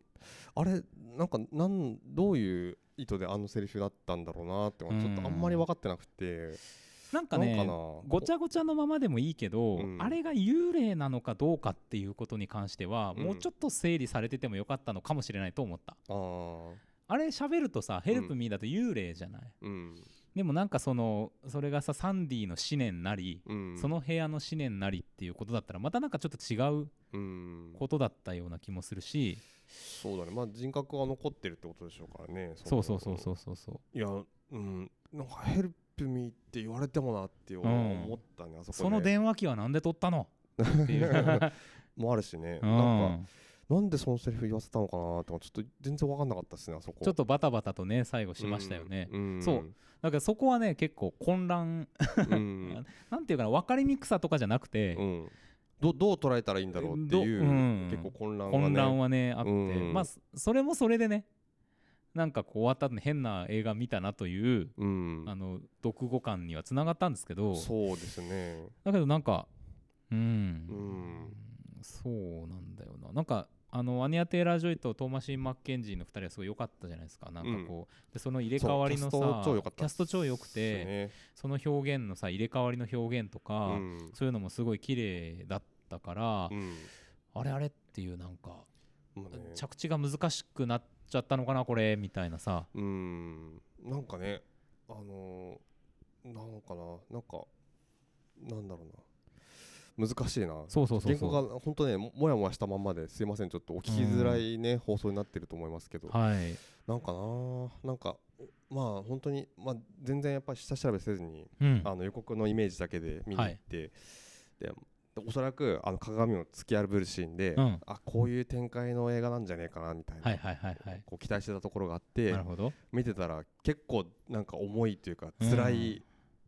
S2: あれなんかなんどういう意図であのセリフだったんだろうなってちょっとあんまり分かってなくて
S1: なんかねごちゃごちゃのままでもいいけど、
S2: うん。
S1: あれが幽霊なのかどうかっていうことに関しては、
S2: うん。
S1: もうちょっと整理されててもよかったのかもしれないと思った。
S2: あー。
S1: あれ喋るとさ「ヘルプミーだと幽霊じゃない、
S2: うん。
S1: でもなんかそのそれがさサンディの思念なり、
S2: うん。
S1: その部屋の思念なりっていうことだったらまたなんかちょっと違う
S2: うん。
S1: ことだったような気もするし、
S2: そうだね。まあ人格が残ってるってことでしょうからね
S1: そうそうそうそううそうそう。
S2: いやうん。なんかヘルプミーって言われてもなって
S1: ん
S2: 思ったね、あそこで。
S1: その電話機はなんで取ったの？っていう、
S2: もあるしね、
S1: う
S2: なんか
S1: ん、
S2: なんでそのセリフ言わせたのかなってちょっと全然分かんなかったですねあそこ。
S1: ちょっとバタバタとね最後しましたよね、
S2: うん
S1: そう。だからそこはね結構混乱。
S2: うん。
S1: なんていうかな分かりにくさとかじゃなくて、
S2: うん。どどう捉えたらいいんだろうっていう、
S1: どうん。
S2: 結構混乱がね。
S1: 混乱はねあって、
S2: うん。
S1: まあそそれもそれでねなんかこう終わった後に変な映画見たなという、
S2: うん。
S1: あの読後感にはつながったんですけど
S2: そうですね。
S1: だけどなんかうん、
S2: うん。
S1: そうなんだよな。なんかああのアニア・テイラー・ジョイとトーマシン・マッケンジーの2人はすごい良かったじゃないですか。なんかこう、でその入れ替わりのさ
S2: キャスト超良かった
S1: キャスト超良くて、
S2: ね
S1: その表現のさ入れ替わりの表現とか、
S2: うん。
S1: そういうのもすごい綺麗だったから、
S2: うん。
S1: あれあれっていうなんか、
S2: まあね。
S1: 着地が難しくなっちゃったのかなこれみたいなさ。
S2: うん。なんかねあのーなんかななんかなんだろうな。難しいな。
S1: そうそうそう
S2: 原稿が本当ねももやもやしたまんまですいませんちょっとお聞きづらいね、放送になってると思いますけど。
S1: はい。
S2: なんかななんかまあ本当にまあ全然やっぱり下調べせずに
S1: うん。
S2: あの予告のイメージだけで見に行って、でおそらくあの鏡を突き破るシーンで、
S1: うん。
S2: あこういう展開の映画なんじゃねえかなみたいな、
S1: はいはいはいはい。
S2: こう期待してたところがあって見てたら結構なんか重いというか辛い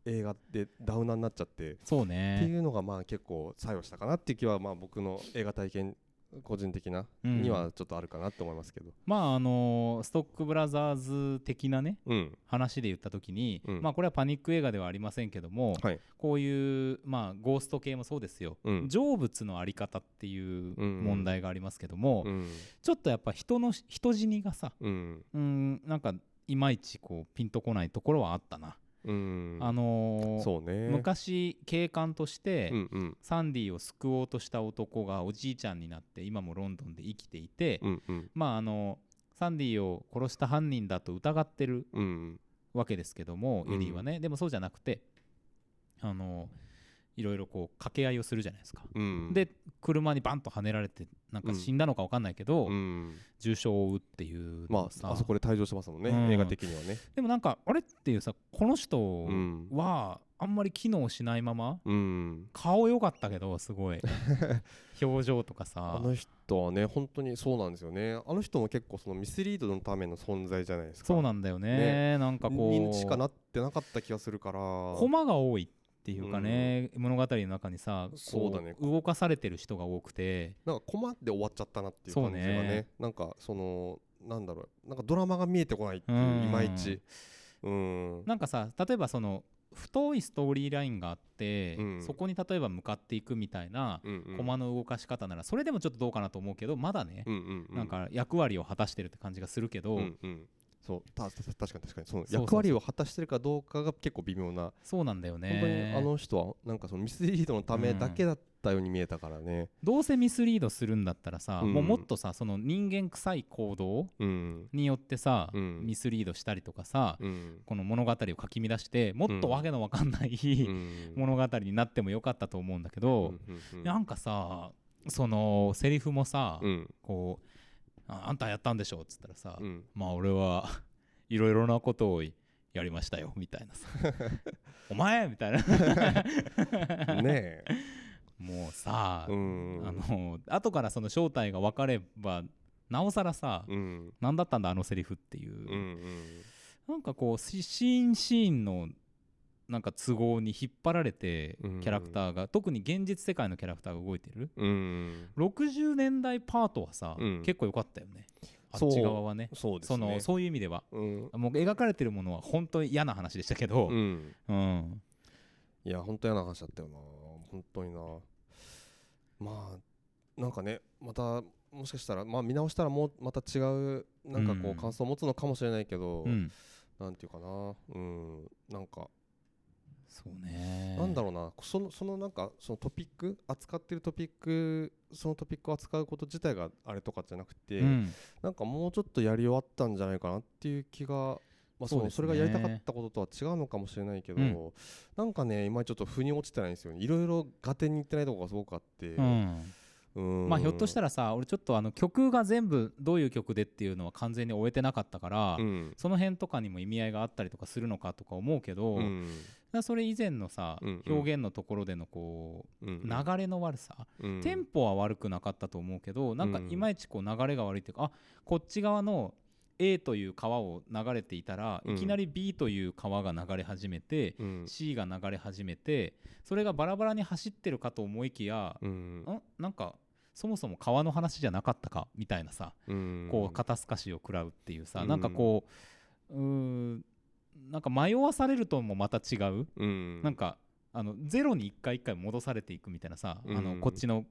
S2: 映画でダウナーになっちゃって、
S1: そう
S2: って
S1: ね
S2: いうのがまあ結構作用したかなっていう気はまあ僕の映画体験個人的な
S1: うん。
S2: にはちょっとあるかなって思いますけど。
S1: まああのストックブラザーズ的なね
S2: うん。
S1: 話で言った時に、
S2: うん。
S1: まあこれはパニック映画ではありませんけども、
S2: はい。
S1: こういうまあゴースト系もそうですよ、
S2: うん。
S1: 成仏のあり方っていう
S2: うん
S1: 問題がありますけども、
S2: うん。
S1: ちょっとやっぱ人の人死にがさ
S2: うん。
S1: うんなんかいまいちこうピンとこないところはあったな、
S2: うん
S1: あのー
S2: そうね。
S1: 昔警官として、サンディを救おうとした男がおじいちゃんになって今もロンドンで生きていて、
S2: うんうん。
S1: まああのサンディを殺した犯人だと疑ってる
S2: うん
S1: わけですけども、
S2: うん。
S1: エリーはね。でもそうじゃなくてあのいろいろこう掛け合いをするじゃないですか、
S2: うん。
S1: で車にバンとはねられてなんか死んだのか分かんないけど、
S2: うん。
S1: 重傷を負うっていう
S2: まああそこで退場してますもんね、
S1: うん。
S2: 映画的にはね。
S1: でもなんかあれっていうさこの人
S2: うん。
S1: はあんまり機能しないまま
S2: うん。
S1: 顔良かったけどすごい。表情とかさ。
S2: あの人はね本当にそうなんですよね。あの人も結構そのミスリードのための存在じゃないですか。
S1: そうなんだよね。なんかこ
S2: にしかな
S1: う
S2: ってなかった気がするから。
S1: コマが多いっていうかね、物語の中にさこ
S2: そうだね。
S1: 動かされてる人が多くて。
S2: なんかコマで終わっちゃったなっていう感じがね
S1: ね。
S2: なんかそのなんだろうなんかドラマが見えてこないっていう
S1: うん。
S2: いまいち。うん。
S1: なんかさ例えばその太いストーリーラインがあって、
S2: うん。
S1: そこに例えば向かっていくみたいな
S2: うんうん。
S1: コマの動かし方ならそれでもちょっとどうかなと思うけどまだね、
S2: うんうんうん。
S1: なんか役割を果たしてるって感じがするけど、
S2: うんうんそう。確かに確かにその役割を果たしてるかどうかが結構微妙な。
S1: そうなんだよ
S2: 本当に
S1: ね
S2: あの人はなんかそのミスリードのためだけだったように見えたからね。
S1: どうせミスリードするんだったらさ、
S2: うん。
S1: もうもっとさその人間臭い行動
S2: うん。
S1: によってさ、
S2: うん。
S1: ミスリードしたりとかさ、
S2: うん。
S1: この物語を書き乱してもっとわけのわかんない、
S2: うん。
S1: 物語になってもよかったと思うんだけど、
S2: うん。うん。
S1: なんかさそのセリフもさ、
S2: うん。
S1: こうああんたやったんでしょっつったらさ、
S2: うん。
S1: まあ俺は いろいろなことをやりましたよみたいなさ。お前みたいな。
S2: ね
S1: もうさ、
S2: えうん。
S1: あの後からその正体が分かればなおさらさ、
S2: うん。
S1: 何だったんだあのセリフっていう、
S2: うんうん。
S1: なんかこうシシーンシーンのなんか都合に引っ張られて
S2: うん。
S1: キャラクターが、特に現実世界のキャラクターが動いてる。
S2: うん。
S1: 60年代パートはさ、
S2: うん。
S1: 結構良かったよね。あっち側はね。
S2: そう
S1: その
S2: ね。
S1: そういう意味では。
S2: うん。
S1: もう描かれてるものは本当に嫌な話でしたけど、
S2: うん。
S1: うん。
S2: いや本当嫌な話だったよな。本当にな。まあなんかねまたもしかしたらまあ見直したらもうまた違うなんかこ
S1: う
S2: うん。感想を持つのかもしれないけど、
S1: うん。
S2: なんていうかな。うん。なんか
S1: そうね。
S2: なんだろうな。そのそのなんかそのトピック扱ってるトピックそのトピックを扱うこと自体があれとかじゃなくて、
S1: うん。
S2: なんかもうちょっとやり終わったんじゃないかなっていう気が、まあ、そ
S1: そうね。
S2: それがやりたかったこととは違うのかもしれないけど、
S1: うん。
S2: なんかね今ちょっと腑に落ちてないんですよね。いろいろ合点にいってないところがすごくあって、
S1: うん。
S2: うん。
S1: まあひょっとしたらさ俺ちょっとあの曲が全部どういう曲でっていうのは完全に終えてなかったから、
S2: うん。
S1: その辺とかにも意味合いがあったりとかするのかとか思うけど、
S2: うん。
S1: らそれ以前のさ、
S2: うんうん。
S1: 表現のところでのこ
S2: うん
S1: う流れの悪さ、
S2: うん
S1: テンポは悪くなかったと思うけどなんか
S2: うん
S1: いまいちこう流れが悪いっていうか、あこっち側の A という川を流れていたら、
S2: うん。
S1: いきなり B という川が流れ始めて、
S2: うん。
S1: C が流れ始めてそれがバラバラに走ってるかと思いきや、
S2: うん。
S1: ん？なんかそもそも川の話じゃなかったか？みたいなさ、
S2: うん。
S1: こう肩透かしを食らうっていうさ、
S2: うん。
S1: なんかこううーんなんか迷わされるともまた違う、
S2: うん。
S1: なんかあのゼロに一回一回戻されていくみたいなさ、あ
S2: うん。
S1: のこっちの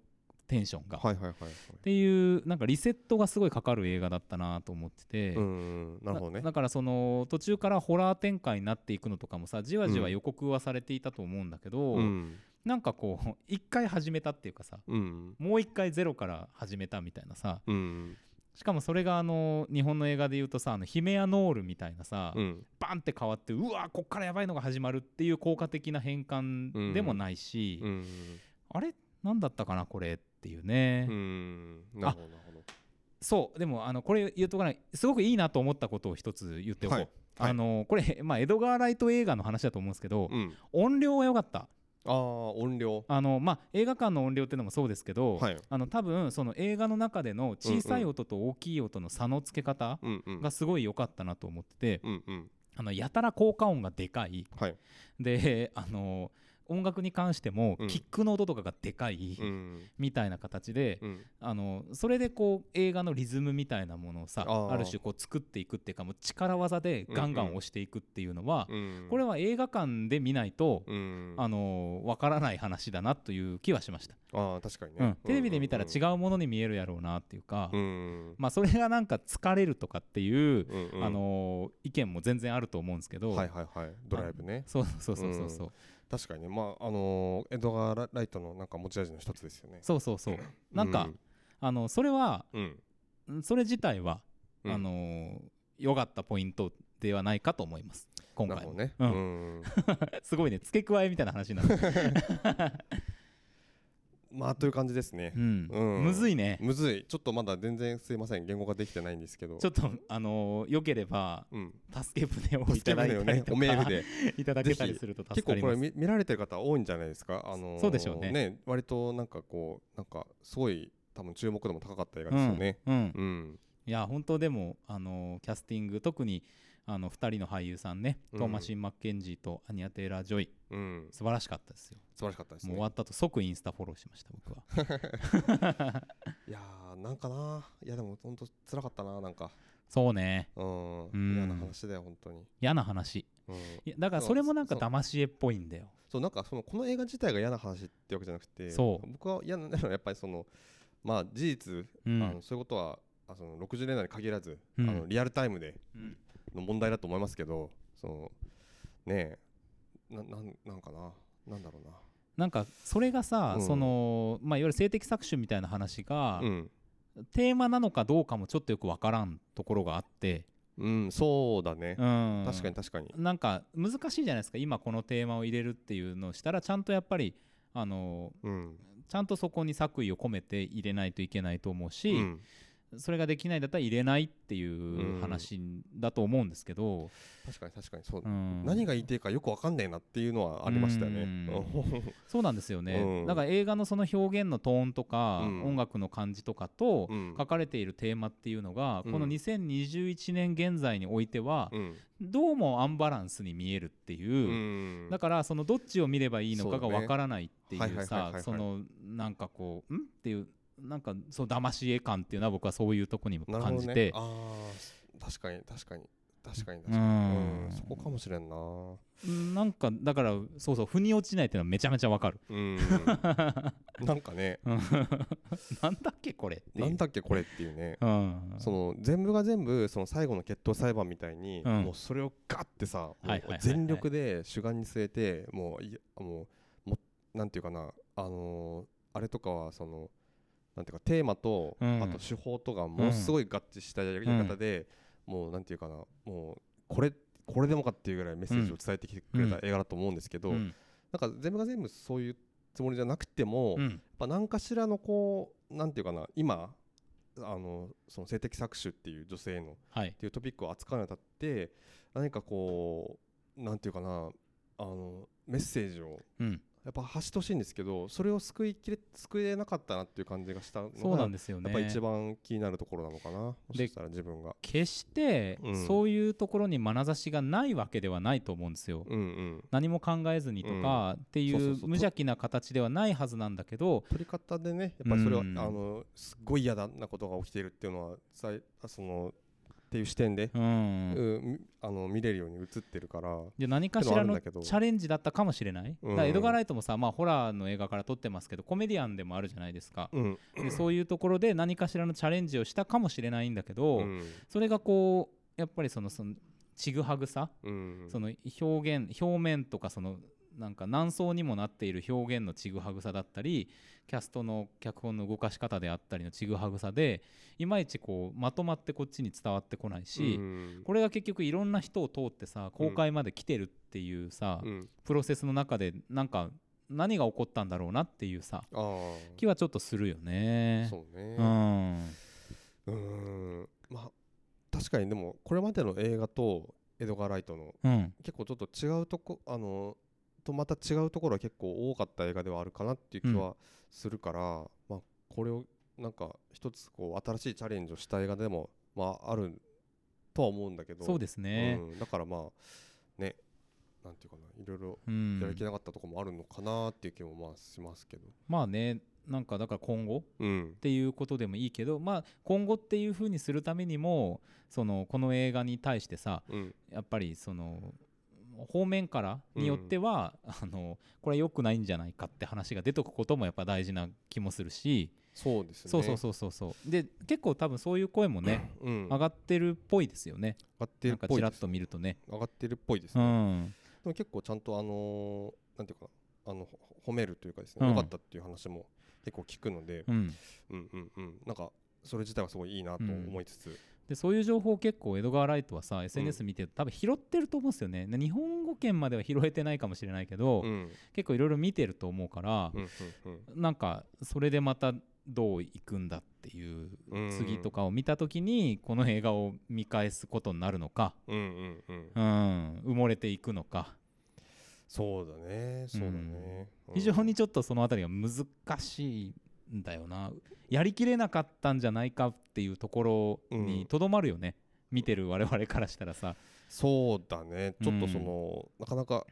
S1: テンションが、
S2: はいはいはいはい。
S1: っていうなんかリセットがすごいかかる映画だったなと思ってて、
S2: うんうんなるほどね。
S1: だだからその途中からホラー展開になっていくのとかもさじわじわ予告はされていたと思うんだけど、
S2: うん。
S1: なんかこう 一回始めたっていうかさ
S2: うん。
S1: もう一回ゼロから始めたみたいなさ
S2: うん
S1: しかもそれがあの日本の映画で言うとさあのヒメアノールみたいなさ、
S2: うん。
S1: バンって変わってうわこっからやばいのが始まるっていう効果的な変換でもないし、
S2: うん
S1: あれ？なんだったかなこれっていうね、
S2: うん。なるほど
S1: そう。でもあのこれ言うとかないすごくいいなと思ったことを一つ言っておこう、
S2: はい。
S1: あのこれ、まあ、エドガー・ライト映画の話だと思うんですけど、
S2: うん。
S1: 音量は良かった
S2: ああ音量。
S1: あの、まあ、映画館の音量っていうのもそうですけど、
S2: はい。
S1: あの多分その映画の中での小さい音と大きい音の差のつけ方がすごい良かったなと思ってて、
S2: うんうん。
S1: あのやたら効果音がでかい。
S2: はい。
S1: であの音楽に関しても
S2: うん。
S1: キックの音とかがでかい、
S2: うん。
S1: みたいな形で、
S2: うん。
S1: あのそれでこう映画のリズムみたいなものをさある種こう作っていくっていうかもう力技でガンガン押していくっていうのは、
S2: うん。
S1: これは映画館で見ないと、
S2: うん。
S1: あのわからない話だなという気はしました、
S2: ああ確かにね。
S1: うん、テレビで見たら違うものに見えるやろうなっていうか、
S2: うん
S1: まあそれがなんか疲れるとかっていう、
S2: うんうん。
S1: あの意見も全然あると思うんですけど、
S2: はいはいはい。ドライブね。
S1: そうそうそうそうそう、
S2: 確かにね。まああのーエドガーラ・ライトのなんか持ち味の一つですよね。
S1: そうそうそう。なんか、あのそれは
S2: うん。
S1: んそれ自体は、
S2: うん。
S1: あのー良かったポイントではないかと思います。今回
S2: ね。
S1: う
S2: うんん。
S1: すごいね。付け加えみたいな話になる、
S2: まあという感じですね。
S1: うん。
S2: うん。
S1: むずいね。
S2: むずい。ちょっとまだ全然すいません。言語ができてないんですけど。
S1: ちょっとあのーよければ
S2: うん。
S1: 助け舟をいただいたりとか、
S2: ねおメールで。
S1: いただけたりすると助
S2: 結構
S1: かります。
S2: これ見見られてる方多いんじゃないですか？あのー
S1: そうでしょうね
S2: 割となんかこうなんかすごい多分注目度も高かった映画ですよね。
S1: うん。うん。
S2: うん。
S1: いや本当でもあのーキャスティング特にあの2人の俳優さんね、
S2: うん。
S1: トーマシン・マッケンジーとアニア・テイラー・ジョイ。
S2: うん。
S1: 素晴らしかったですよ。
S2: 素晴らしかったですね。
S1: もう終わった後即インスタフォローしました僕は。
S2: いやーなんかな。いやでも本当辛かったななんか。
S1: そうね。
S2: うん。
S1: うん。
S2: 嫌な話だよ本当に。
S1: 嫌な話。
S2: うん。
S1: いやだからそれもなんか騙し絵っぽいんだよ。
S2: そうなんかそのこの映画自体が嫌な話ってわけじゃなくて
S1: そう。
S2: 僕は嫌なのはやっぱりそのまあ事実、
S1: うん。
S2: あのそういうことはあその60年代に限らず、
S1: うん。
S2: あのリアルタイムで
S1: うん
S2: の問題だと思いますけどそのねえななんなんかな？なんだろうな？
S1: なんかそれがさ、
S2: うん。
S1: そのまあいわゆる性的搾取みたいな話が、
S2: うん、
S1: テーマなのかどうかもちょっとよくわからんところがあって、
S2: うん、そうだね、
S1: うん、
S2: 確かに確かに。
S1: なんか難しいじゃないですか。今このテーマを入れるっていうのをしたらちゃんとやっぱりあの
S2: うん、
S1: ちゃんとそこに作為を込めて入れないといけないと思うし、
S2: うん
S1: それができないんだったら入れないっていう話だと思うんですけど、
S2: 確かに確かにそう、
S1: うん。
S2: 何が言いていかよくわかんねえなっていうのはありましたよね。
S1: うん。そうなんですよね、
S2: うん。
S1: だから映画のその表現のトーンとか、
S2: うん
S1: 音楽の感じとかと
S2: うん。
S1: 書かれているテーマっていうのが、
S2: うん。
S1: この2021年現在においては、
S2: うん。
S1: どうもアンバランスに見えるっていう、
S2: うん。
S1: だからそのどっちを見ればいいのかが
S2: そうだね。
S1: わからないってい
S2: う
S1: さそのなんかこうん？っていうなんかそう騙し絵感っていうのは僕はそういうとこにも感じて、
S2: あー確かに確かに確かに確かに、
S1: うん。
S2: うんそこかもしれんな。
S1: うんなんかだからそうそう腑に落ちないっていうのはめちゃめちゃわかる。
S2: うん。なんかね。
S1: うん。なんだっけこれ
S2: なんだっけこれっていうね。
S1: うん。
S2: その全部が全部その最後の決闘裁判みたいに、
S1: うん。
S2: もうそれをガッてさ、もう
S1: はいはいはいはい。
S2: 全力で主眼に据えてもういやもうもなんていうかな。あのーあれとかはそのなんていうかテーマと、
S1: うん。
S2: あと手法とがものすごい合致したやり方で、もうなんていうかなもうこれこれでもかっていうぐらいメッセージを伝えてきてくれた映画だと思うんですけど、
S1: うん。
S2: なんか全部が全部そういうつもりじゃなくても、やっ
S1: うん
S2: ぱ何かしらのこうなんていうかな今あのその性的搾取っていう女性の
S1: はい。
S2: っていうトピックを扱うにあたって何かこうなんていうかなあのメッセージを
S1: うん
S2: やっぱ発してほしいんですけどそれを救いきれ救えなかったなっていう感じがしたのが
S1: そうなんですよね。
S2: やっぱ一番気になるところなのかな。もしかしたら自分が。
S1: 決して
S2: うん。
S1: そういうところに眼差しがないわけではないと思うんですよ。
S2: うんうん。
S1: 何も考えずにとかってい
S2: そう
S1: 無邪気な形ではないはずなんだけど
S2: 取り方でねやっぱりそれは、
S1: うん。
S2: あのすっごい嫌だなことが起きているっていうのはそのっていう視点で、
S1: うん。
S2: うんあの見れるように映ってるから
S1: で何かしらのチャレンジだったかもしれない、
S2: うん。
S1: だからエドガー・ライトもさ、まあ、ホラーの映画から撮ってますけどコメディアンでもあるじゃないですか、
S2: うん。
S1: でそういうところで何かしらのチャレンジをしたかもしれないんだけど、
S2: うん。
S1: それがこうやっぱりそのそのちぐはぐさ、
S2: うん。
S1: その表現表面とかそのなんか何層にもなっている表現のちぐはぐさだったりキャストの脚本の動かし方であったりのちぐはぐさでいまいちこうまとまってこっちに伝わってこないし、
S2: うん。
S1: これが結局いろんな人を通ってさ公開まで来てるっていうさ、
S2: うん。
S1: プロセスの中でなんか何が起こったんだろうなっていうさ気はちょっとするよね。
S2: そうね。
S1: うん。
S2: うん。まあ確かにでもこれまでの映画とエドガー・ライトの
S1: うん。
S2: 結構ちょっと違うとこあのとまた違うところは結構多かった映画ではあるかなっていう気はするから、まあこれをなんか一つこう新しいチャレンジをした映画でもまああるとは思うんだけど
S1: そうですね。
S2: うん、だからまあねなんていうかないろいろ
S1: うん。
S2: やりきれなかったところもあるのかなっていう気もまあしますけど。
S1: まあねなんかだから今後
S2: うん。
S1: っていうことでもいいけど、まあ、今後っていうふうにするためにもそのこの映画に対してさ
S2: うん。
S1: やっぱりその方面からによっては、あのこれ良くないんじゃないかって話が出てくこともやっぱ大事な気もするし、
S2: そうですね。
S1: そうそうそうそうそう。で結構多分そういう声もね、
S2: うん、
S1: 上がってるっぽいですよね。
S2: 上がってるっぽい
S1: ちらっと見るとね。
S2: 上がってるっぽいです
S1: う
S2: ね、
S1: ん。
S2: でも結構ちゃんとあのーなんていうかなあのほ褒めるというかですね、
S1: うん。
S2: 良かったっていう話も結構聞くので、
S1: うん、
S2: うんうんうん。なんかそれ自体はすごいいいなと思いつつ、
S1: でそういう情報を結構エドガー・ライトはさ SNS 見てると多分拾ってると思うんですよね。で日本語圏までは拾えてないかもしれないけど、
S2: うん。
S1: 結構いろいろ見てると思うから
S2: う、んうん
S1: なんかそれでまたどういくんだっていう
S2: うん
S1: 次とかを見た時にこの映画を見返すことになるのか、
S2: うんうんうん。うん
S1: うん、埋もれていくのか。
S2: そうだねそうだね、うん。
S1: 非常にちょっとそのあたりが難しいんだよな。やりきれなかったんじゃないかっていうところにとどまるよね、見てる我々からしたらさ。
S2: そうだね。ちょっとその、なかなか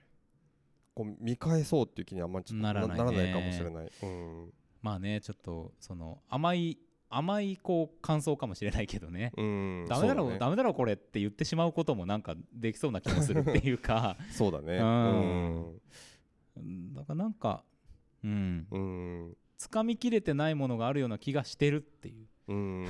S2: こう見返そうっていう気にあんまりちょっと
S1: ならないね。
S2: かもしれない、うん。
S1: まあねちょっとその甘い甘いこう感想かもしれないけどね、
S2: うん、
S1: ダメだろ
S2: そうね。
S1: ダメだろこれって言ってしまうこともなんかできそうな気もするっていうか。
S2: そうだね。
S1: うん。うん。だからなんかうん
S2: うん。うん
S1: 掴みきれてないものがあるような気がしてるっていう、
S2: うん。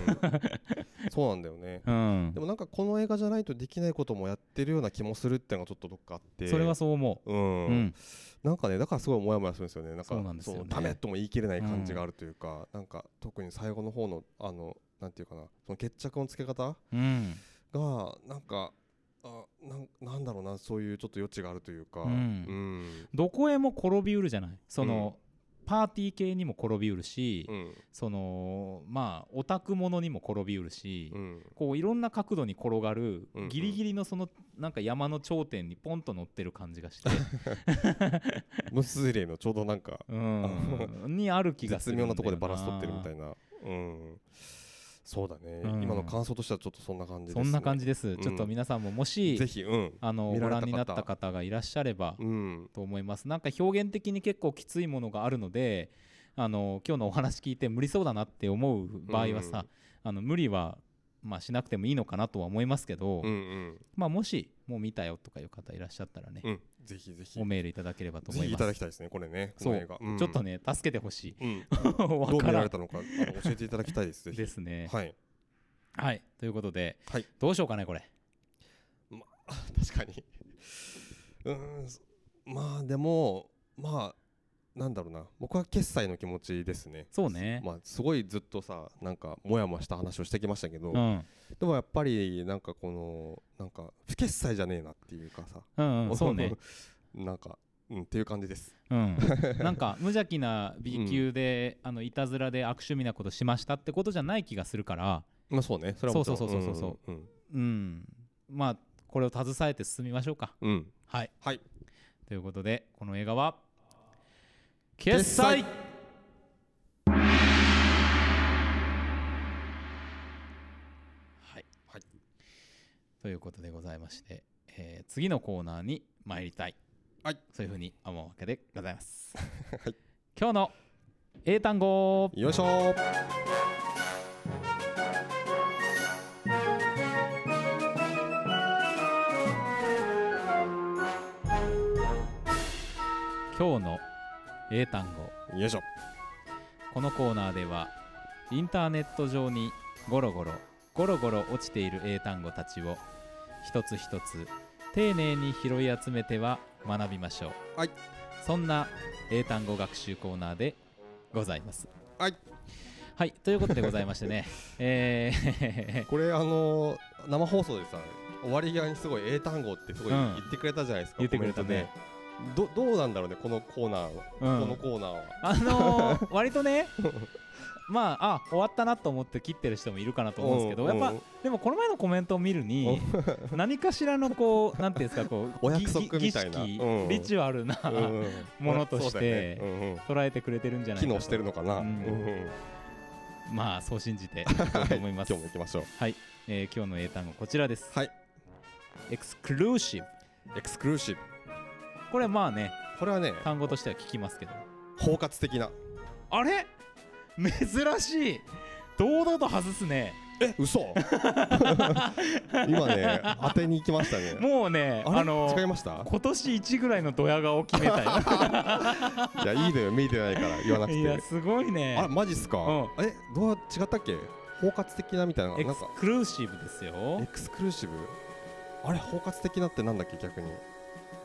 S2: そうなんだよね。
S1: うん。
S2: でもなんかこの映画じゃないとできないこともやってるような気もするっていうのがちょっとどっかあって。
S1: それはそう思
S2: う、
S1: う、うん。ん、
S2: なんかねだからすごいモヤモヤするんですよね。なんか
S1: そうなんですよね。
S2: ダメとも言い切れない感じがあるというか、なんか特に最後の方のあのなんていうかなその決着のつけ方
S1: うん。
S2: がなんかあなんなんだろうなそういうちょっと余地があるというか、
S1: うん。
S2: うん。
S1: どこへも転びうるじゃない。その、パーティー系にも転びうるし、
S2: うん。
S1: そのまあオタクものにも転びうるし、
S2: うん。
S1: こういろんな角度に転がる、
S2: うんうん。
S1: ギリギリのそのなんか山の頂点にポンと乗ってる感じがして、
S2: 無数例のちょうどなんか
S1: うん、にある気がする
S2: 絶妙なところでバランス取ってるみたいな、うん、そうだね、
S1: うん。
S2: 今の感想としてはちょっとそんな感じです、
S1: そ
S2: ね、
S1: んな感じです、
S2: ん。
S1: ちょっと皆さんももし
S2: ぜひうん。
S1: あのご覧になった方がいらっしゃれば
S2: うん。
S1: と思います。なんか表現的に結構きついものがあるのであの今日のお話聞いて無理そうだなって思う場合はさ、あの無理はまあしなくてもいいのかなとは思いますけど、
S2: うんうん。
S1: まあもしもう見たよとかいう方いらっしゃったらね、
S2: うん。ぜひぜひ。
S1: おメールいただければと思います。
S2: ただきたいですねこれねこ
S1: そう。
S2: の映画、ん。
S1: ちょっとね助けてほしい。
S2: うん、
S1: わ
S2: どう見
S1: から
S2: れたのかあの教えていただきたいです
S1: ですね。
S2: はい。
S1: はい。ということで、
S2: はい。
S1: どうしようかねこれ。
S2: 確かに。うーんそまあでもまあなんだろうな。僕は決済の気持ちですね。
S1: そうね、
S2: まあすごいずっとさなんかモヤモヤした話をしてきましたけど、
S1: うん。
S2: でもやっぱりなんかこのなんか不決済じゃねえなっていうかさ。
S1: うんうんそうね。
S2: なんかうんっていう感じです。
S1: うん、なんか無邪気な B 級で、あのいたずらで悪趣味なことしましたってことじゃない気がするから。
S2: まあそうね。それは
S1: そうそうそうそうそ
S2: うん
S1: うんまあこれを携えて進みましょうか。
S2: うん、うん。
S1: はい。
S2: はい。
S1: ということでこの映画は決済。はい、
S2: はい、
S1: ということでございまして、えー、次のコーナーに参りたい、
S2: はい、
S1: そういうふうに思うわけでございます、
S2: はい、
S1: 今日の英単語。
S2: よいしょ。
S1: 今日の英単語。
S2: よいしょ。
S1: このコーナーではインターネット上にゴロゴロゴロゴロ落ちている英単語たちを一つ一つ丁寧に拾い集めては学びましょう。
S2: はい。
S1: そんな英単語学習コーナーでございます。
S2: はい。
S1: はいということでございましてね。えー
S2: これあのー生放送でさ終わり際にすごい英単語ってすごい
S1: うん。
S2: 言ってくれたじゃないですか、
S1: 言ってくれたね
S2: どどうなんだろうねこのコーナーは、
S1: うん。
S2: このコーナーは。
S1: あのー、割とねまああ終わったなと思って切ってる人もいるかなと思うんですけど、
S2: うん
S1: やっぱでもこの前のコメントを見るに 何かしらのこうなんていうんですかこう
S2: お約束
S1: ぎ
S2: みたいな。
S1: リチュアルな、ものとして捉えてくれてるんじゃないかと。
S2: 機能してるのかな、
S1: まあそう信じて思います、
S2: 今日も行きましょう。
S1: えー今日の英単語こちらです。
S2: はい。
S1: エクスクルーシブ
S2: エクスクルーシブ
S1: これまあね
S2: これはね
S1: 単語としては聞きますけど。
S2: 包括的な。
S1: あれ？珍しい。堂々と外すね。
S2: え嘘？今ね当てに行きましたね。
S1: もうね
S2: あ
S1: の
S2: 違いました？
S1: 今年一ぐらいのドヤ顔を決めたよ。
S2: いやいいのよ。見えてないから言わなく
S1: い
S2: て
S1: やすごいね。
S2: あれマジっすか、
S1: うん。
S2: えどう違ったっけ？包括的なみたいな。
S1: エクスクルーシブですよ。
S2: エクスクルーシブ？あれ包括的なってなんだっけ？逆に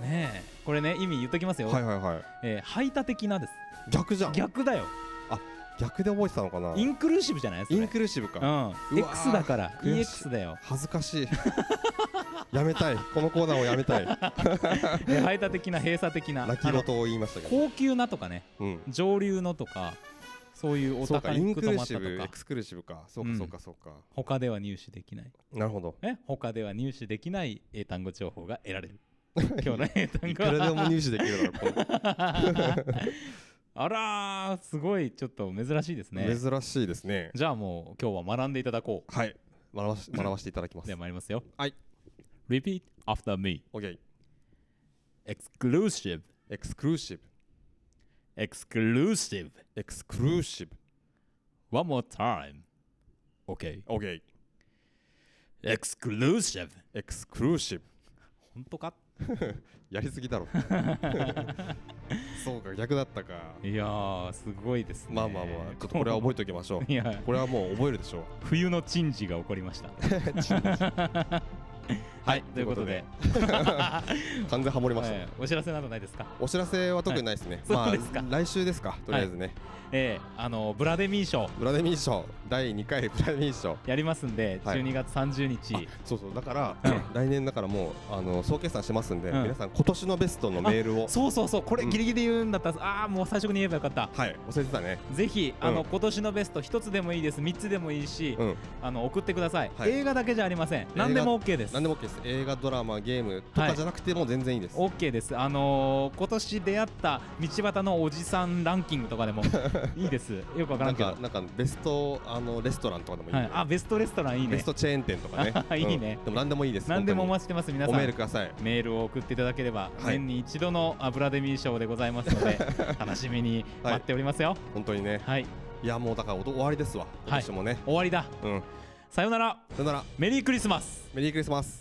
S1: ねえ。これね意味言っときますよ、
S2: はいはいはい。
S1: えー排他的なです。
S2: 逆じゃん。
S1: 逆だよ。
S2: 逆で覚えてたのかな？
S1: インクルーシブじゃない？それ。
S2: インクルーシブか、
S1: うん。X だから EX だよ。
S2: 恥ずかしい。やめたい。このコーナーをやめたい。
S1: で 排他的な閉鎖的な。
S2: 泣き言を言いましたけど。
S1: 高級なとかね。
S2: うん。
S1: 上流のとかそういうお高
S2: インクルー
S1: に行くとまったとか。
S2: シブエクスクルーシブか。そうか
S1: うん
S2: そうかそうか、
S1: 他では入手できない。
S2: なるほど。
S1: え？他では入手できない英単語情報が得られる 今日の英単
S2: い
S1: 語
S2: くらでも入手できるだろこの
S1: あらーすごいちょっと珍しいですね。
S2: 珍しいですね。
S1: じゃあもう今日は学んでいただこ
S2: はい。学ばし学ばせていただきま
S1: う
S2: す。
S1: では参りますよ。
S2: はい。
S1: Repeat after me.
S2: OK
S1: Exclusive Exclusive
S2: エクスクルーシブ
S1: One more time. OK
S2: OK
S1: Exclusive.
S2: エクスクルーシブ
S1: 本当か？
S2: やりすぎだろ。そうか逆だったか。
S1: いやーすごいですね。
S2: まあまあまあちょっとこれは覚えておきましょう。
S1: いや。
S2: これはもう覚えるでしょう。
S1: 冬の珍事が起こりましたはいということで。
S2: 完全ハモりました、
S1: えーお知らせなどないですか？
S2: お知らせは特にないですね、
S1: はい。そうですか。
S2: まあ来週ですかとりあえずね、
S1: えーあのブラデミー賞。
S2: ブラデミー賞。第2回ブラデミー賞。
S1: やりますんで、
S2: はい。
S1: 12月30日。
S2: そうそう。だから、
S1: うん。
S2: 来年だからもうあの総決算しますんで、
S1: うん。
S2: 皆さん今年のベストのメールを。
S1: そうそうそう。これ
S2: うん
S1: ギリギリ言うんだった。ら、ああもう最初に言えばよかった。
S2: はい忘れてたね。
S1: ぜひあの、
S2: うん
S1: 今年のベスト一つでもいいです。三つでもいいし、
S2: うん。
S1: あの送ってください、
S2: はい。
S1: 映画だけじゃありません。
S2: 画
S1: 何でも OK です。
S2: 何でも OK です映画ドラマゲームとかじゃなくても全然いいです、
S1: OK です。あのー、今年出会った道端のおじさんランキングとかでも いいです。よくわから
S2: なんん
S1: けど。
S2: かなんかベストあのレストランとかでもいいんで、
S1: はい、あベストレストランいいね。
S2: ベストチェーン店とかね。
S1: いいね。
S2: うん。でも何でもいいです。
S1: 何でもお
S2: 本
S1: 待ちしてます皆さん。
S2: メールください。
S1: メールを送っていただければ、
S2: はい。
S1: 年に一度のアブラデミー賞でございますので 楽しみに待っておりますよ。
S2: 本当にね。
S1: はい、
S2: いやもうだからお終わりですわ。今年もね、
S1: 終わりだ。
S2: うん。
S1: さよなら。
S2: さよなら。
S1: メリークリスマス。
S2: メリークリスマス